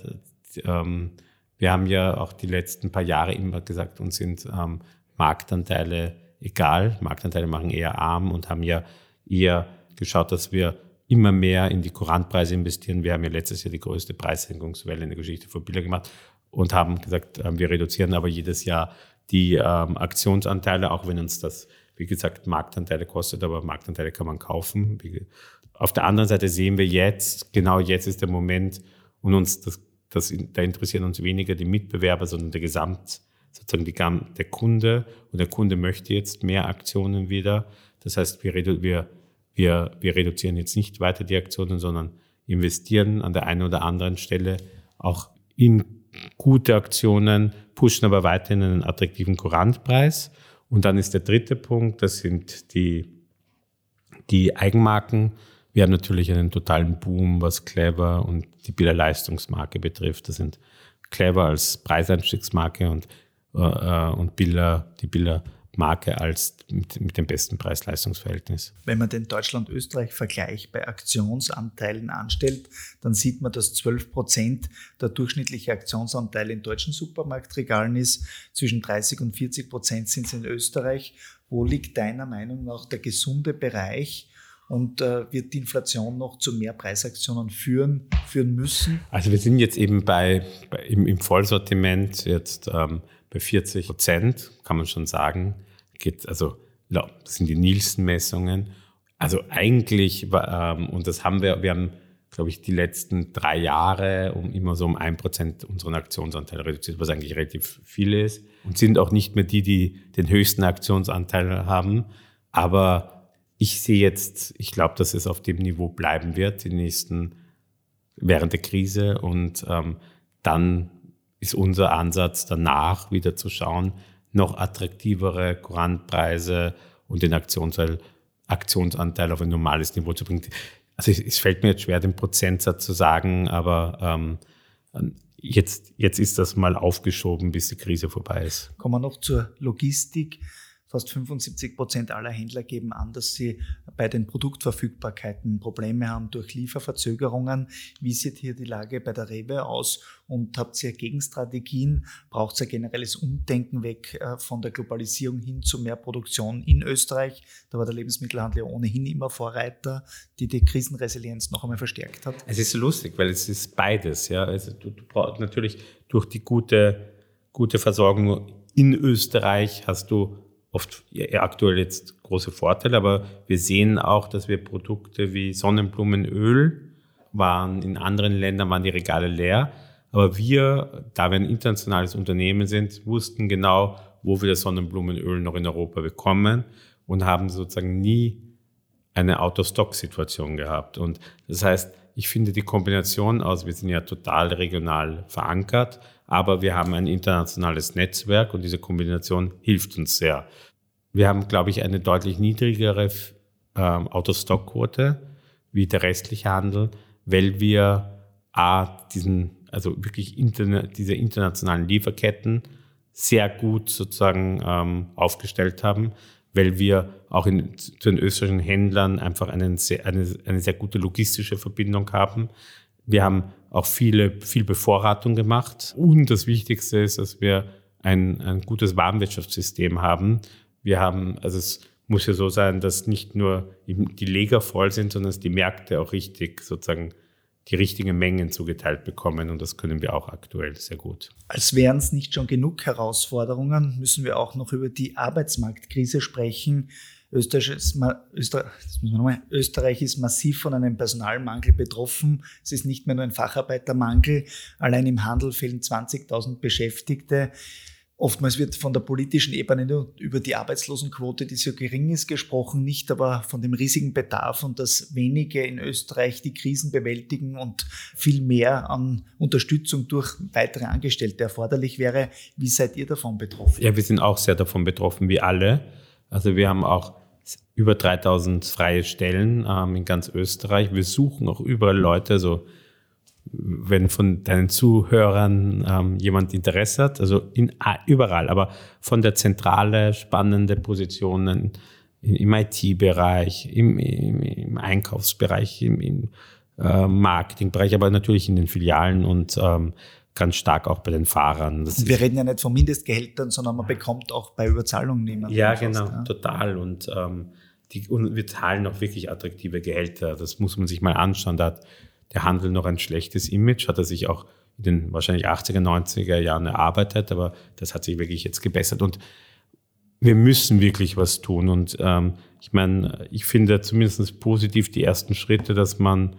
ähm, wir haben ja auch die letzten paar Jahre immer gesagt, uns sind ähm, Marktanteile egal. Marktanteile machen eher arm und haben ja eher geschaut, dass wir immer mehr in die Kurantpreise investieren. Wir haben ja letztes Jahr die größte Preissenkungswelle in der Geschichte von Biller gemacht und haben gesagt, ähm, wir reduzieren aber jedes Jahr die ähm, Aktionsanteile, auch wenn uns das, wie gesagt, Marktanteile kostet, aber Marktanteile kann man kaufen. Auf der anderen Seite sehen wir jetzt, genau jetzt ist der Moment, und uns das das, da interessieren uns weniger die Mitbewerber, sondern der Gesamt, sozusagen die, der Kunde. Und der Kunde möchte jetzt mehr Aktionen wieder. Das heißt, wir, wir, wir, wir reduzieren jetzt nicht weiter die Aktionen, sondern investieren an der einen oder anderen Stelle auch in gute Aktionen, pushen aber weiterhin einen attraktiven Kurantpreis. Und dann ist der dritte Punkt, das sind die, die Eigenmarken. Wir haben natürlich einen totalen Boom, was Clever und die Biller Leistungsmarke betrifft. Das sind Clever als Preiseinstiegsmarke und, äh, äh, und Biller, die Biller Marke als mit, mit dem besten Preis-Leistungs-Verhältnis. Wenn man den Deutschland-Österreich-Vergleich bei Aktionsanteilen anstellt, dann sieht man, dass 12 Prozent der durchschnittliche Aktionsanteil in deutschen Supermarktregalen ist. Zwischen 30 und 40 Prozent sind es in Österreich. Wo liegt deiner Meinung nach der gesunde Bereich? Und äh, wird die Inflation noch zu mehr Preisaktionen führen, führen müssen? Also wir sind jetzt eben bei, bei im, im, Vollsortiment jetzt ähm, bei 40 Prozent, kann man schon sagen. Geht, also das sind die Nielsen-Messungen. Also eigentlich, ähm, und das haben wir, wir haben, glaube ich, die letzten drei Jahre um immer so um ein Prozent unseren Aktionsanteil reduziert, was eigentlich relativ viel ist. Und sind auch nicht mehr die, die den höchsten Aktionsanteil haben. Aber ich sehe jetzt, ich glaube, dass es auf dem Niveau bleiben wird, die nächsten, während der Krise. Und ähm, dann ist unser Ansatz danach wieder zu schauen, noch attraktivere Kurantpreise und den Aktionsanteil, Aktionsanteil auf ein normales Niveau zu bringen. Also es, fällt mir jetzt schwer, den Prozentsatz zu sagen, aber ähm, jetzt, jetzt ist das mal aufgeschoben, bis die Krise vorbei ist. Kommen wir noch zur Logistik. Fast 75 Prozent aller Händler geben an, dass sie bei den Produktverfügbarkeiten Probleme haben durch Lieferverzögerungen. Wie sieht hier die Lage bei der Rewe aus? Und habt ihr Gegenstrategien? Braucht ihr generelles Umdenken weg äh, von der Globalisierung hin zu mehr Produktion in Österreich? Da war der Lebensmittelhandel ja ohnehin immer Vorreiter, die die Krisenresilienz noch einmal verstärkt hat. Es ist lustig, weil es ist beides. Ja, also du, du brauchst natürlich durch die gute, gute Versorgung in Österreich hast du oft ja, aktuell jetzt große Vorteile, aber wir sehen auch, dass wir Produkte wie Sonnenblumenöl waren in anderen Ländern waren die Regale leer, aber wir, da wir ein internationales Unternehmen sind, wussten genau, wo wir das Sonnenblumenöl noch in Europa bekommen und haben sozusagen nie eine Out-of-Stock-Situation gehabt. Und das heißt, ich finde die Kombination aus, wir sind ja total regional verankert, aber wir haben ein internationales Netzwerk und diese Kombination hilft uns sehr. Wir haben, glaube ich, eine deutlich niedrigere ähm, Autostockquote wie der restliche Handel, weil wir A, diesen, also wirklich interna diese internationalen Lieferketten sehr gut sozusagen ähm, aufgestellt haben, weil wir auch in, zu den österreichischen Händlern einfach einen sehr, eine, eine sehr gute logistische Verbindung haben. Wir haben auch viele, viel Bevorratung gemacht. Und das Wichtigste ist, dass wir ein, ein gutes Warenwirtschaftssystem haben. Wir haben, also es muss ja so sein, dass nicht nur die Leger voll sind, sondern dass die Märkte auch richtig sozusagen die richtigen Mengen zugeteilt bekommen und das können wir auch aktuell sehr gut. Als wären es nicht schon genug Herausforderungen, müssen wir auch noch über die Arbeitsmarktkrise sprechen. Österreich ist, Österreich, ist massiv von einem Personalmangel betroffen. Es ist nicht mehr nur ein Facharbeitermangel. Allein im Handel fehlen 20.000 Beschäftigte. Oftmals wird von der politischen Ebene nur über die Arbeitslosenquote, die so gering ist, gesprochen, nicht aber von dem riesigen Bedarf und dass wenige in Österreich die Krisen bewältigen und viel mehr an Unterstützung durch weitere Angestellte erforderlich wäre. Wie seid ihr davon betroffen? Ja, wir sind auch sehr davon betroffen, wie alle. Also wir haben auch über 3000 freie Stellen ähm, in ganz Österreich. Wir suchen auch überall Leute, also wenn von deinen Zuhörern ähm, jemand Interesse hat, also in, überall, aber von der Zentrale spannende Positionen im IT-Bereich, im, im, im, Einkaufsbereich, im, im äh, Marketingbereich, aber natürlich in den Filialen und ähm, ganz stark auch bei den Fahrern. Das wir reden ja nicht von Mindestgehältern, sondern man bekommt auch bei Überzahlung niemanden. Ja, genau, ja. total. Und, ähm, die, und wir zahlen auch wirklich attraktive Gehälter. Das muss man sich mal anschauen. Da hat der Handel noch ein schlechtes Image, hat er sich auch in den wahrscheinlich 80er, 90er Jahren erarbeitet, aber das hat sich wirklich jetzt gebessert und wir müssen wirklich was tun. Und ähm, ich meine, ich finde zumindest positiv die ersten Schritte, dass man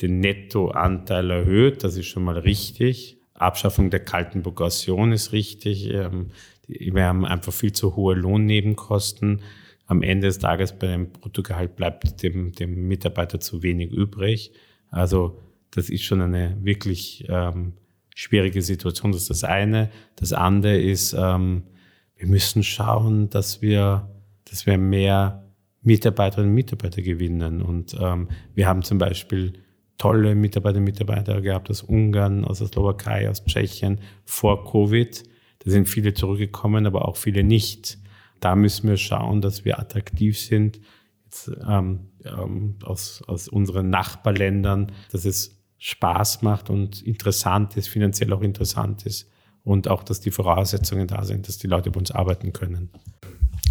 den Nettoanteil erhöht. Das ist schon mal richtig. Abschaffung der kalten Progression ist richtig. Ähm, wir haben einfach viel zu hohe Lohnnebenkosten. Am Ende des Tages bei dem Bruttogehalt bleibt dem, dem Mitarbeiter zu wenig übrig. Also das ist schon eine wirklich ähm, schwierige Situation. Das ist das eine. Das andere ist, ähm, wir müssen schauen, dass wir, dass wir mehr Mitarbeiterinnen und Mitarbeiter gewinnen. Und ähm, wir haben zum Beispiel tolle Mitarbeiterinnen und Mitarbeiter gehabt aus Ungarn, aus der Slowakei, aus Tschechien vor Covid. Da sind viele zurückgekommen, aber auch viele nicht. Da müssen wir schauen, dass wir attraktiv sind ähm, ähm, aus, aus unseren Nachbarländern, dass es Spaß macht und interessant ist, finanziell auch interessant ist und auch, dass die Voraussetzungen da sind, dass die Leute bei uns arbeiten können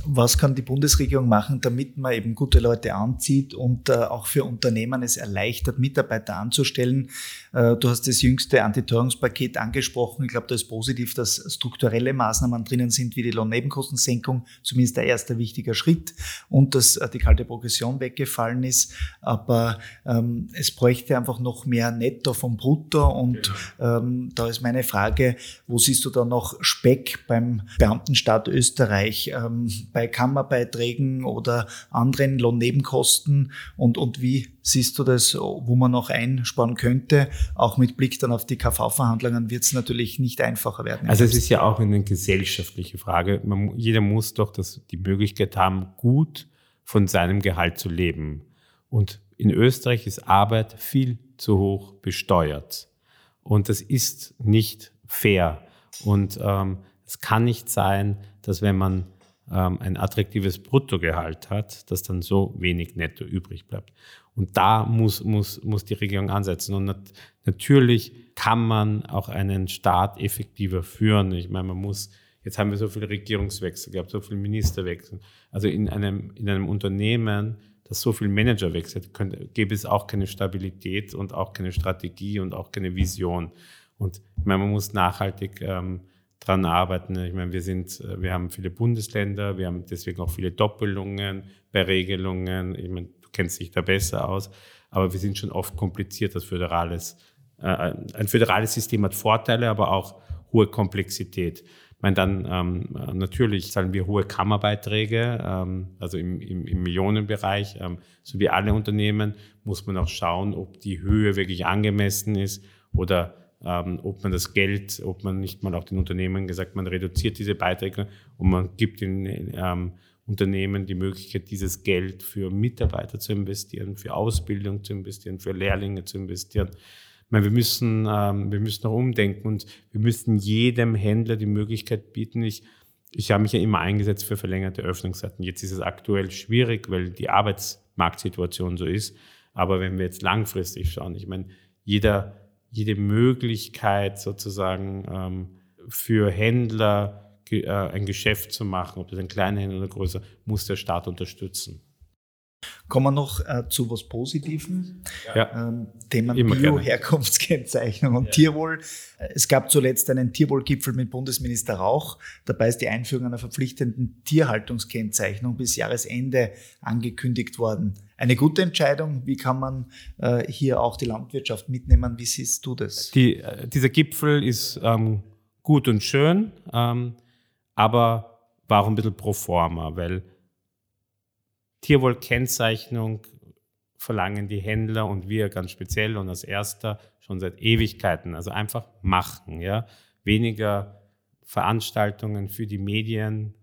was kann die Bundesregierung machen, damit man eben gute Leute anzieht und äh, auch für Unternehmen es erleichtert, Mitarbeiter anzustellen? Äh, du hast das jüngste Antiteuerungspaket angesprochen. Ich glaube, da ist positiv, dass strukturelle Maßnahmen drinnen sind, wie die Lohnnebenkostensenkung, zumindest der erste wichtiger Schritt und dass äh, die kalte Progression weggefallen ist. Aber ähm, es bräuchte einfach noch mehr Netto vom Brutto und ähm, da ist meine Frage, wo siehst du da noch Speck beim Beamtenstaat Österreich? Ähm, bei Kammerbeiträgen oder anderen Lohnnebenkosten und, und wie siehst du das, wo man noch einsparen könnte? Auch mit Blick dann auf die KV-Verhandlungen wird es natürlich nicht einfacher werden. Also es ist ja auch eine gesellschaftliche Frage. Man, jeder muss doch das, die Möglichkeit haben, gut von seinem Gehalt zu leben. Und in Österreich ist Arbeit viel zu hoch besteuert. Und das ist nicht fair. Und ähm, es kann nicht sein, dass wenn man ähm, ein attraktives Bruttogehalt hat, dass dann so wenig netto übrig bleibt. Und da muss, muss, muss die Regierung ansetzen. Und nat natürlich kann man auch einen Staat effektiver führen. Ich meine, man muss, jetzt haben wir so viele Regierungswechsel gehabt, so viele Ministerwechsel. Also in einem, in einem Unternehmen, das so viel Manager wechselt, könnte, gäbe es auch keine Stabilität und auch keine Strategie und auch keine Vision. Und ich meine, man muss nachhaltig ähm, dran arbeiten. Ich meine, wir sind, äh, wir haben viele Bundesländer, wir haben deswegen auch viele Doppelungen bei Regelungen. Ich meine, du kennst dich da besser aus, aber wir sind schon oft kompliziert als föderales. Äh, ein föderales System hat Vorteile, aber auch hohe Komplexität. Ich meine, dann ähm, natürlich zahlen wir hohe Kammerbeiträge, ähm, also im, im, im Millionenbereich, ähm, so wie alle Unternehmen, muss man auch schauen, ob die Höhe wirklich angemessen ist oder ähm, ob man das Geld, ob man nicht mal auch den Unternehmen gesagt, man reduziert diese Beiträge und man gibt den ähm, Unternehmen die Möglichkeit, dieses Geld für Mitarbeiter zu investieren, für Ausbildung zu investieren, für Lehrlinge zu investieren. Ich meine, wir müssen, ähm, wir müssen auch umdenken und wir müssen jedem Händler die Möglichkeit bieten. Ich, ich habe mich ja immer eingesetzt für verlängerte Öffnungszeiten. Jetzt ist es aktuell schwierig, weil die Arbeitsmarktsituation so ist. Aber wenn wir jetzt langfristig schauen, ich meine, jeder jede Möglichkeit sozusagen ähm, für Händler äh, ein Geschäft zu machen, ob das ein kleiner Händler oder größer, muss der Staat unterstützen. Kommen wir noch äh, zu was Positivem. Ja. Ähm, Thema Bio-Herkunftskennzeichnung und ja. Tierwohl. Es gab zuletzt einen Tierwohlgipfel mit Bundesminister Rauch. Dabei ist die Einführung einer verpflichtenden Tierhaltungskennzeichnung bis Jahresende angekündigt worden. Eine gute Entscheidung. Wie kann man äh, hier auch die Landwirtschaft mitnehmen? Wie siehst du das? Die, äh, dieser Gipfel ist ähm, gut und schön, ähm, aber war auch ein bisschen pro forma, weil Tierwohlkennzeichnung verlangen die Händler und wir ganz speziell und als erster schon seit Ewigkeiten. Also einfach machen, ja. Weniger Veranstaltungen für die Medien,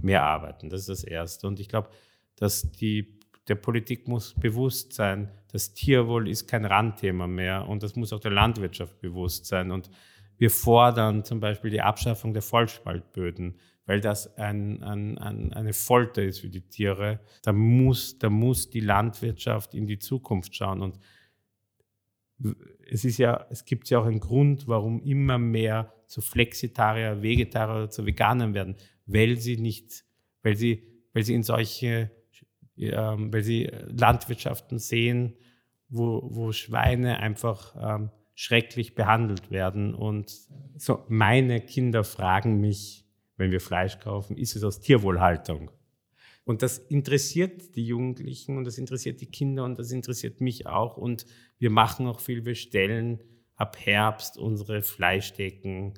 mehr arbeiten. Das ist das Erste. Und ich glaube, dass die, der Politik muss bewusst sein, das Tierwohl ist kein Randthema mehr und das muss auch der Landwirtschaft bewusst sein. Und wir fordern zum Beispiel die Abschaffung der Vollspaltböden weil das ein, ein, ein, eine Folter ist für die Tiere. Da muss, da muss die Landwirtschaft in die Zukunft schauen. Und es ist ja, es gibt ja auch einen Grund, warum immer mehr zu Flexitarier, Vegetarier oder zu Veganern werden, weil sie nicht, weil sie, weil sie in solche, ähm, weil sie Landwirtschaften sehen, wo, wo Schweine einfach ähm, schrecklich behandelt werden. Und so meine Kinder fragen mich, wenn wir Fleisch kaufen, ist es aus Tierwohlhaltung. Und das interessiert die Jugendlichen und das interessiert die Kinder und das interessiert mich auch. Und wir machen auch viel. Wir stellen ab Herbst unsere Fleischdecken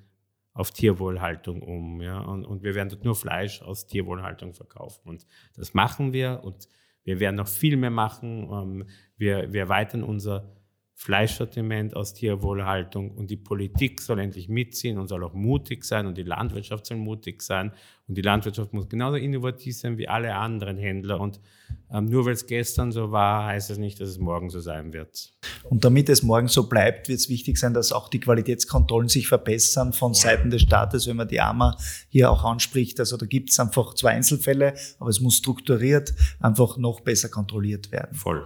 auf Tierwohlhaltung um. Ja? Und, und wir werden dort nur Fleisch aus Tierwohlhaltung verkaufen. Und das machen wir und wir werden noch viel mehr machen. Ähm, wir, wir erweitern unser Fleischsortiment aus Tierwohlhaltung und die Politik soll endlich mitziehen und soll auch mutig sein und die Landwirtschaft soll mutig sein und die Landwirtschaft muss genauso innovativ sein wie alle anderen Händler und ähm, nur weil es gestern so war, heißt es nicht, dass es morgen so sein wird. Und damit es morgen so bleibt, wird es wichtig sein, dass auch die Qualitätskontrollen sich verbessern von Seiten des Staates, wenn man die AMA hier auch anspricht. Also da gibt es einfach zwei Einzelfälle, aber es muss strukturiert einfach noch besser kontrolliert werden. Voll.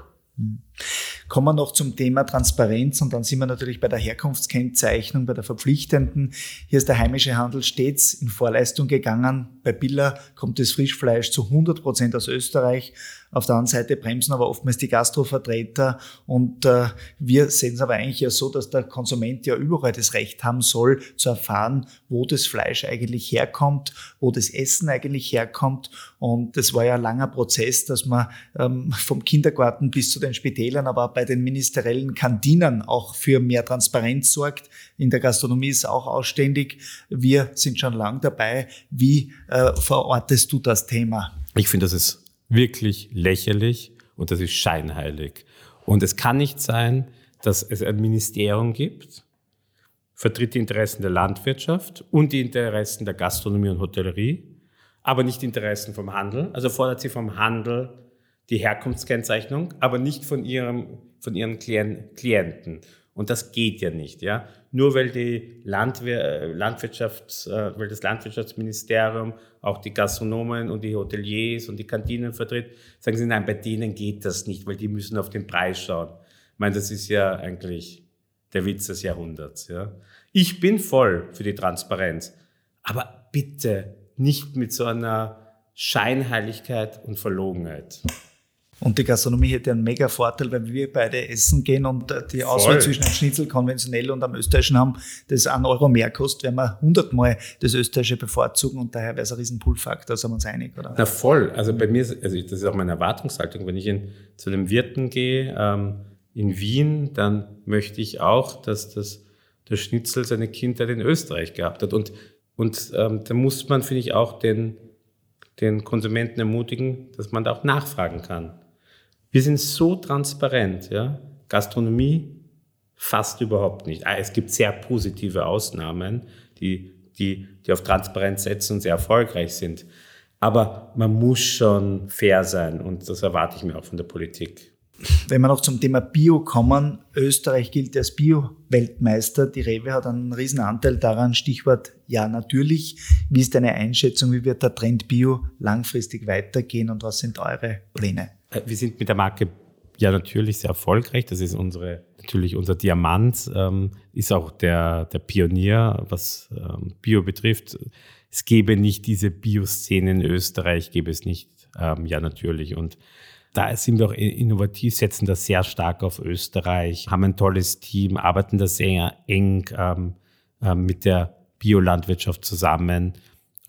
Kommen wir noch zum Thema Transparenz und dann sind wir natürlich bei der Herkunftskennzeichnung, bei der verpflichtenden. Hier ist der heimische Handel stets in Vorleistung gegangen. Bei Billa kommt das Frischfleisch zu 100 Prozent aus Österreich. Auf der anderen Seite bremsen aber oftmals die Gastrovertreter und äh, wir sehen es aber eigentlich ja so, dass der Konsument ja überall das Recht haben soll, zu erfahren, wo das Fleisch eigentlich herkommt, wo das Essen eigentlich herkommt. Und das war ja ein langer Prozess, dass man ähm, vom Kindergarten bis zu den Spitälern, aber bei den ministeriellen Kantinen auch für mehr Transparenz sorgt. In der Gastronomie ist auch ausständig. Wir sind schon lang dabei. Wie äh, verortest du das Thema? Ich finde, das ist wirklich lächerlich und das ist scheinheilig. Und es kann nicht sein, dass es ein Ministerium gibt, vertritt die Interessen der Landwirtschaft und die Interessen der Gastronomie und Hotellerie, aber nicht die Interessen vom Handel. Also fordert sie vom Handel die Herkunftskennzeichnung, aber nicht von, ihrem, von ihren Klienten. Und das geht ja nicht, ja. Nur weil die Landwehr, Landwirtschafts, äh, weil das Landwirtschaftsministerium auch die Gastronomen und die Hoteliers und die Kantinen vertritt, sagen sie, nein, bei denen geht das nicht, weil die müssen auf den Preis schauen. Ich meine, das ist ja eigentlich der Witz des Jahrhunderts, ja. Ich bin voll für die Transparenz, aber bitte nicht mit so einer Scheinheiligkeit und Verlogenheit. Und die Gastronomie hätte einen mega Vorteil, wenn wir beide essen gehen und äh, die Auswahl zwischen einem Schnitzel konventionell und einem österreichischen haben, das einen Euro mehr kostet, wenn wir hundertmal das österreichische bevorzugen und daher wäre es ein riesen Pull-Faktor, sind wir uns einig, oder? Na voll. Also bei mir, also das ist auch meine Erwartungshaltung. Wenn ich in, zu einem Wirten gehe ähm, in Wien, dann möchte ich auch, dass das, der Schnitzel seine Kindheit in Österreich gehabt hat. Und, und ähm, da muss man, finde ich, auch den, den Konsumenten ermutigen, dass man da auch nachfragen kann. Wir sind so transparent, ja. Gastronomie fast überhaupt nicht. Ah, es gibt sehr positive Ausnahmen, die, die, die auf Transparenz setzen und sehr erfolgreich sind. Aber man muss schon fair sein und das erwarte ich mir auch von der Politik. Wenn wir noch zum Thema Bio kommen, Österreich gilt als Bio-Weltmeister. Die Rewe hat einen riesen Anteil daran. Stichwort ja, natürlich. Wie ist deine Einschätzung? Wie wird der Trend Bio langfristig weitergehen und was sind eure Pläne? Äh, wir sind mit der Marke ja natürlich sehr erfolgreich. Das ist unsere, natürlich unser Diamant, ähm, ist auch der, der Pionier, was ähm, Bio betrifft. Es gäbe nicht diese Bio-Szene in Österreich, gäbe es nicht, ähm, ja natürlich. Und da sind wir auch innovativ, setzen das sehr stark auf Österreich, haben ein tolles Team, arbeiten da sehr eng ähm, ähm, mit der Biolandwirtschaft zusammen.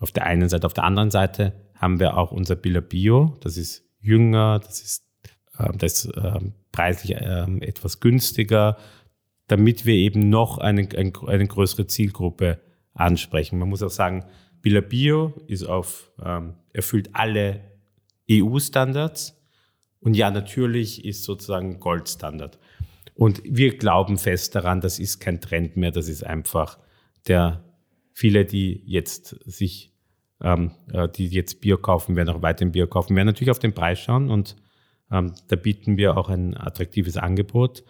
Auf der einen Seite, auf der anderen Seite haben wir auch unser Billa Bio, das ist jünger, das ist, äh, das äh, preislich äh, etwas günstiger, damit wir eben noch eine, eine, eine, größere Zielgruppe ansprechen. Man muss auch sagen, Billa Bio ist auf, ähm, erfüllt alle EU-Standards und ja, natürlich ist sozusagen Goldstandard. Und wir glauben fest daran, das ist kein Trend mehr, das ist einfach der, viele, die jetzt sich ähm, äh, die jetzt Bier kaufen werden, auch weiterhin Bier kaufen werden, natürlich auf den Preis schauen und ähm, da bieten wir auch ein attraktives Angebot.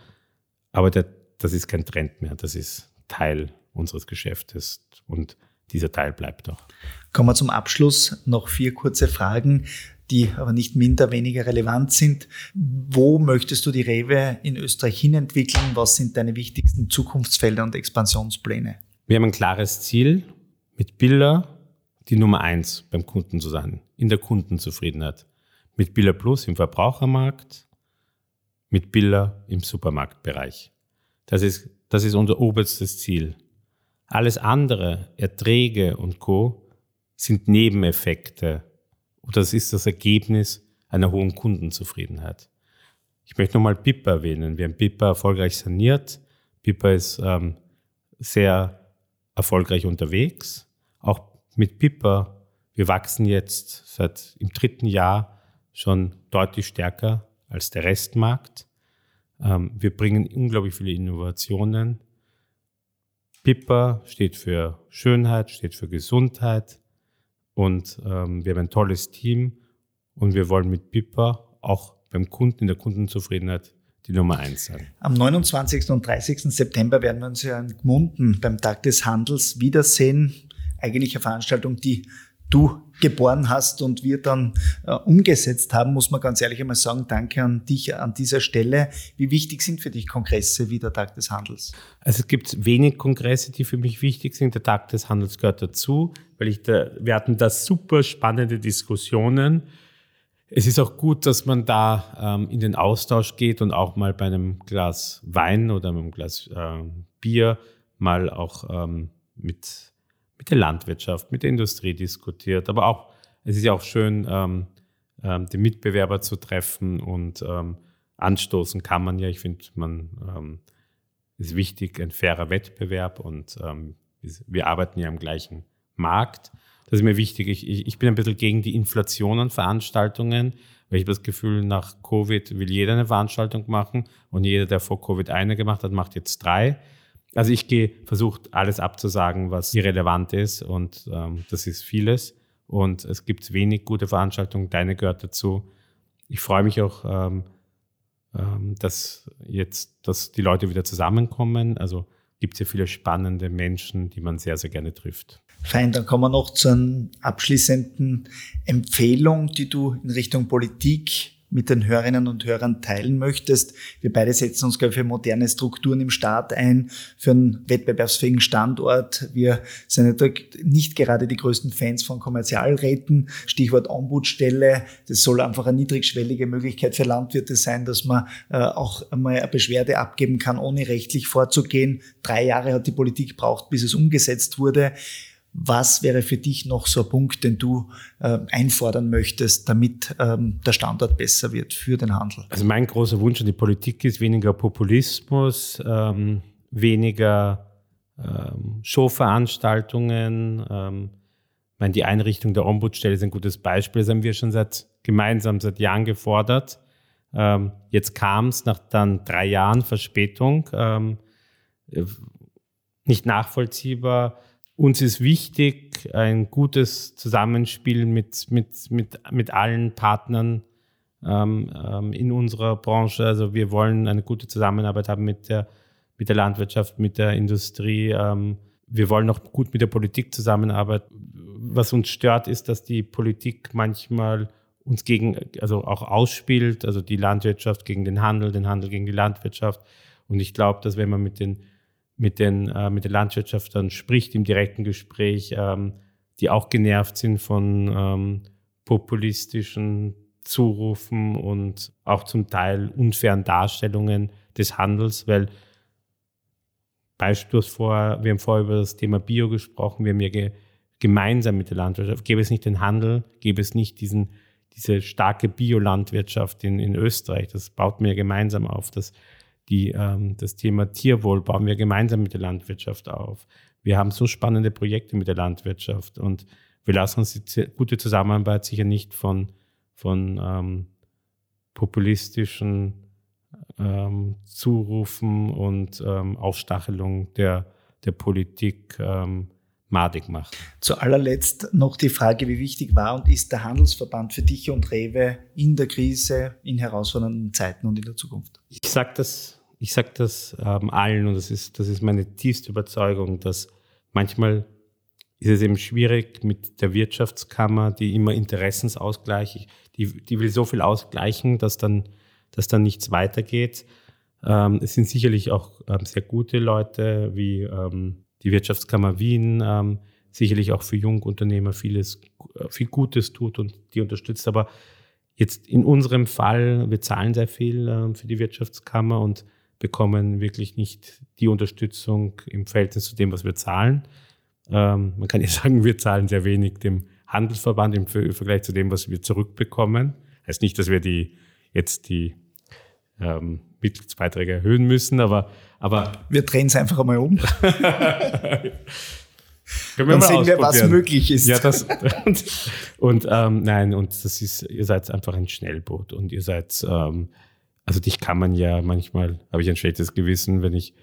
Aber der, das ist kein Trend mehr, das ist Teil unseres Geschäftes und dieser Teil bleibt auch. Kommen wir zum Abschluss noch vier kurze Fragen, die aber nicht minder weniger relevant sind. Wo möchtest du die Rewe in Österreich hinentwickeln? Was sind deine wichtigsten Zukunftsfelder und Expansionspläne? Wir haben ein klares Ziel mit Bilder die Nummer eins beim Kunden zu sein, in der Kundenzufriedenheit. Mit Billa Plus im Verbrauchermarkt, mit Billa im Supermarktbereich. Das ist, das ist unser oberstes Ziel. Alles andere, Erträge und Co., sind Nebeneffekte. Und das ist das Ergebnis einer hohen Kundenzufriedenheit. Ich möchte nochmal Pippa erwähnen. Wir haben Pippa erfolgreich saniert. Pippa ist ähm, sehr erfolgreich unterwegs. Auch mit Pippa, wir wachsen jetzt seit im dritten Jahr schon deutlich stärker als der Restmarkt. Ähm, wir bringen unglaublich viele Innovationen. Pippa steht für Schönheit, steht für Gesundheit und ähm, wir haben ein tolles Team und wir wollen mit Pippa auch beim Kunden in der Kundenzufriedenheit die Nummer eins sein. Am 29. und 30. September werden wir uns ja in Gmunden beim Tag des Handels wiedersehen eigentlich eine Veranstaltung, die du geboren hast und wir dann äh, umgesetzt haben, muss man ganz ehrlich einmal sagen, danke an dich an dieser Stelle. Wie wichtig sind für dich Kongresse wie der Tag des Handels? Also es gibt wenig Kongresse, die für mich wichtig sind. Der Tag des Handels gehört dazu, weil ich da, wir hatten da super spannende Diskussionen. Es ist auch gut, dass man da ähm, in den Austausch geht und auch mal bei einem Glas Wein oder einem Glas äh, Bier mal auch ähm, mit mit der Landwirtschaft, mit der Industrie diskutiert. Aber auch, es ist ja auch schön, ähm, ähm, die Mitbewerber zu treffen und ähm, anstoßen kann man ja. Ich finde, man ähm, ist wichtig, ein fairer Wettbewerb und ähm, wir arbeiten ja am gleichen Markt. Das ist mir wichtig. Ich, ich, ich bin ein bisschen gegen die Inflation an Veranstaltungen, weil ich habe das Gefühl, nach Covid will jeder eine Veranstaltung machen und jeder, der vor Covid eine gemacht hat, macht jetzt drei. Also ich gehe, versucht alles abzusagen, was irrelevant ist und ähm, das ist vieles. Und es gibt wenig gute Veranstaltungen, deine gehört dazu. Ich freue mich auch, ähm, ähm, dass jetzt, dass die Leute wieder zusammenkommen. Also gibt es ja viele spannende Menschen, die man sehr, sehr gerne trifft. Fein, dann kommen wir noch zu einer abschließenden Empfehlung, die du in Richtung Politik mit den Hörerinnen und Hörern teilen möchtest. Wir beide setzen uns, glaube ich, für moderne Strukturen im Staat ein, für einen wettbewerbsfähigen Standort. Wir sind nicht gerade die größten Fans von Kommerzialräten. Stichwort Ombudsstelle. Das soll einfach eine niedrigschwellige Möglichkeit für Landwirte sein, dass man äh, auch einmal eine Beschwerde abgeben kann, ohne rechtlich vorzugehen. Drei Jahre hat die Politik braucht, bis es umgesetzt wurde. Was wäre für dich noch so ein Punkt, den du äh, einfordern möchtest, damit ähm, der Standort besser wird für den Handel? Also mein großer Wunsch an die Politik ist weniger Populismus, ähm, weniger ähm, Showveranstaltungen. Ähm, ich meine, die Einrichtung der Ombudsstelle ist ein gutes Beispiel. Das haben wir schon seit gemeinsam seit Jahren gefordert. Ähm, jetzt kam es nach dann drei Jahren Verspätung. Ähm, nicht nachvollziehbar uns ist wichtig, ein gutes Zusammenspiel mit, mit, mit, mit allen Partnern ähm, ähm, in unserer Branche. Also wir wollen eine gute Zusammenarbeit haben mit der, mit der Landwirtschaft, mit der Industrie. Ähm, wir wollen auch gut mit der Politik zusammenarbeiten. Was uns stört, ist, dass die Politik manchmal uns gegen, also auch ausspielt, also die Landwirtschaft gegen den Handel, den Handel gegen die Landwirtschaft. Und ich glaube, dass wenn man mit den mit, den, äh, mit der Landwirtschaft dann spricht im direkten Gespräch, ähm, die auch genervt sind von ähm, populistischen Zurufen und auch zum Teil unfairen Darstellungen des Handels, weil Beispiel vor, wir haben vorher über das Thema Bio gesprochen, wir haben ja ge gemeinsam mit der Landwirtschaft, gäbe es nicht den Handel, gäbe es nicht diesen, diese starke Biolandwirtschaft in, in Österreich, das baut mir gemeinsam auf, dass die, ähm, das Thema Tierwohl bauen wir gemeinsam mit der Landwirtschaft auf. Wir haben so spannende Projekte mit der Landwirtschaft und wir lassen uns die gute Zusammenarbeit sicher nicht von, von ähm, populistischen ähm, Zurufen und ähm, Aufstachelung der, der Politik ähm, madig machen. Zu allerletzt noch die Frage, wie wichtig war und ist der Handelsverband für dich und Rewe in der Krise, in herausfordernden Zeiten und in der Zukunft? Ich sage das, ich sag das ähm, allen und das ist, das ist meine tiefste Überzeugung, dass manchmal ist es eben schwierig mit der Wirtschaftskammer, die immer Interessensausgleich, die, die will so viel ausgleichen, dass dann, dass dann nichts weitergeht. Ähm, es sind sicherlich auch ähm, sehr gute Leute wie ähm, die Wirtschaftskammer Wien ähm, sicherlich auch für Jungunternehmer vieles, äh, viel Gutes tut und die unterstützt. Aber jetzt in unserem Fall, wir zahlen sehr viel äh, für die Wirtschaftskammer und bekommen wirklich nicht die Unterstützung im Verhältnis zu dem, was wir zahlen. Ähm, man kann ja sagen, wir zahlen sehr wenig dem Handelsverband im, Vergleich zu dem, was wir zurückbekommen. Heißt nicht, dass wir die jetzt die ähm, Mitgliedsbeiträge erhöhen müssen, aber, aber wir drehen es einfach einmal um. Können wir Dann sehen wir, was möglich ist. Ja, das, und, und ähm, nein, und das ist, ihr seid einfach ein Schnellboot und ihr seid, ähm, also dich kann man ja manchmal, habe ich ein schlechtes Gewissen, wenn ich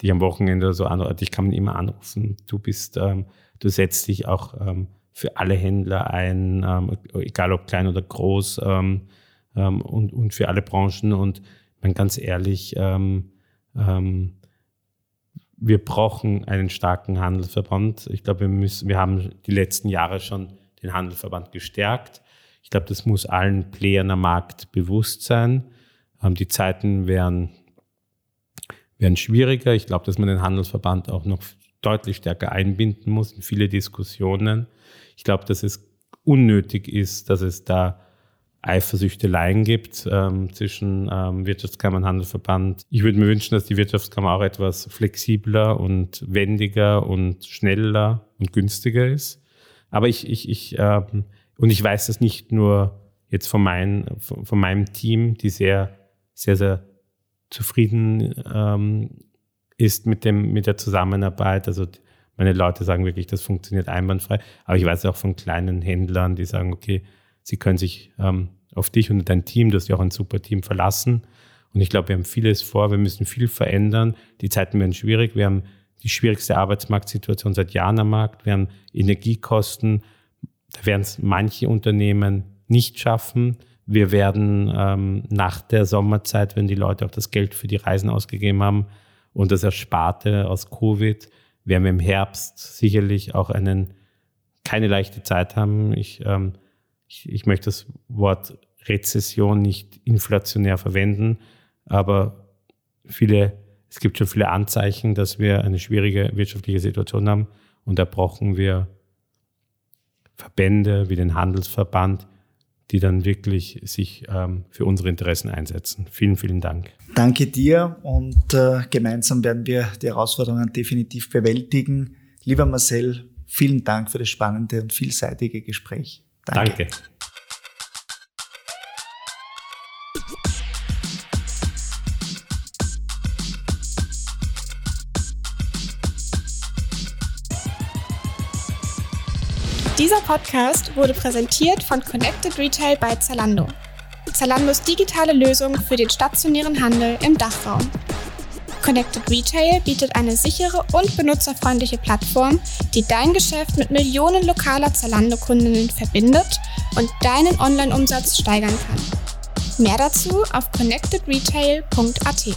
dich am Wochenende so anrufe, dich kann man immer anrufen. Du bist, ähm, du setzt dich auch ähm, für alle Händler ein, ähm, egal ob klein oder groß ähm, ähm, und, und für alle Branchen und man ganz ehrlich, ähm, wir brauchen einen starken Handelsverband. Ich glaube, wir müssen, wir haben die letzten Jahre schon den Handelsverband gestärkt. Ich glaube, das muss allen Playern am Markt bewusst sein. Ähm, die Zeiten werden, werden schwieriger. Ich glaube, dass man den Handelsverband auch noch deutlich stärker einbinden muss in viele Diskussionen. Ich glaube, dass es unnötig ist, dass es da Eifersüchteleien gibt ähm, zwischen ähm, Wirtschaftskammer und Handelsverband. Ich würde mir wünschen, dass die Wirtschaftskammer auch etwas flexibler und wendiger und schneller und günstiger ist. Aber ich, ich, ich ähm, und ich weiß das nicht nur jetzt von, mein, von, von meinem Team, die sehr, sehr, sehr zufrieden ähm, ist mit, dem, mit der Zusammenarbeit. Also meine Leute sagen wirklich, das funktioniert einwandfrei. Aber ich weiß auch von kleinen Händlern, die sagen, okay, sie können sich ähm, auf dich und dein Team, du hast ja auch ein super Team verlassen. Und ich glaube, wir haben vieles vor, wir müssen viel verändern. Die Zeiten werden schwierig. Wir haben die schwierigste Arbeitsmarktsituation seit Jahren am Markt. Wir haben Energiekosten. Da werden es manche Unternehmen nicht schaffen, Wir werden ähm, nach der Sommerzeit, wenn die Leute auch das Geld für die Reisen ausgegeben haben und das Ersparte aus Covid, werden wir im Herbst sicherlich auch einen, keine leichte Zeit haben. Ich, ähm, ich, ich möchte das Wort Rezession nicht inflationär verwenden, aber viele, es gibt schon viele Anzeichen, dass wir eine schwierige wirtschaftliche Situation haben und da brauchen wir Verbände wie den Handelsverband, die dann wirklich sich ähm, für unsere Interessen einsetzen. Vielen, vielen Dank. Danke dir und äh, gemeinsam werden wir die Herausforderungen definitiv bewältigen. Lieber Marcel, vielen Dank für das spannende und vielseitige Gespräch. Danke. Danke. Dieser Podcast wurde präsentiert von Connected Retail bei Zalando. Zalandos digitale Lösung für den stationären Handel im Dachraum. Connected Retail bietet eine sichere und benutzerfreundliche Plattform, die dein Geschäft mit Millionen lokaler Zalando-Kundinnen verbindet und deinen Online-Umsatz steigern kann. Mehr dazu auf connectedretail.at.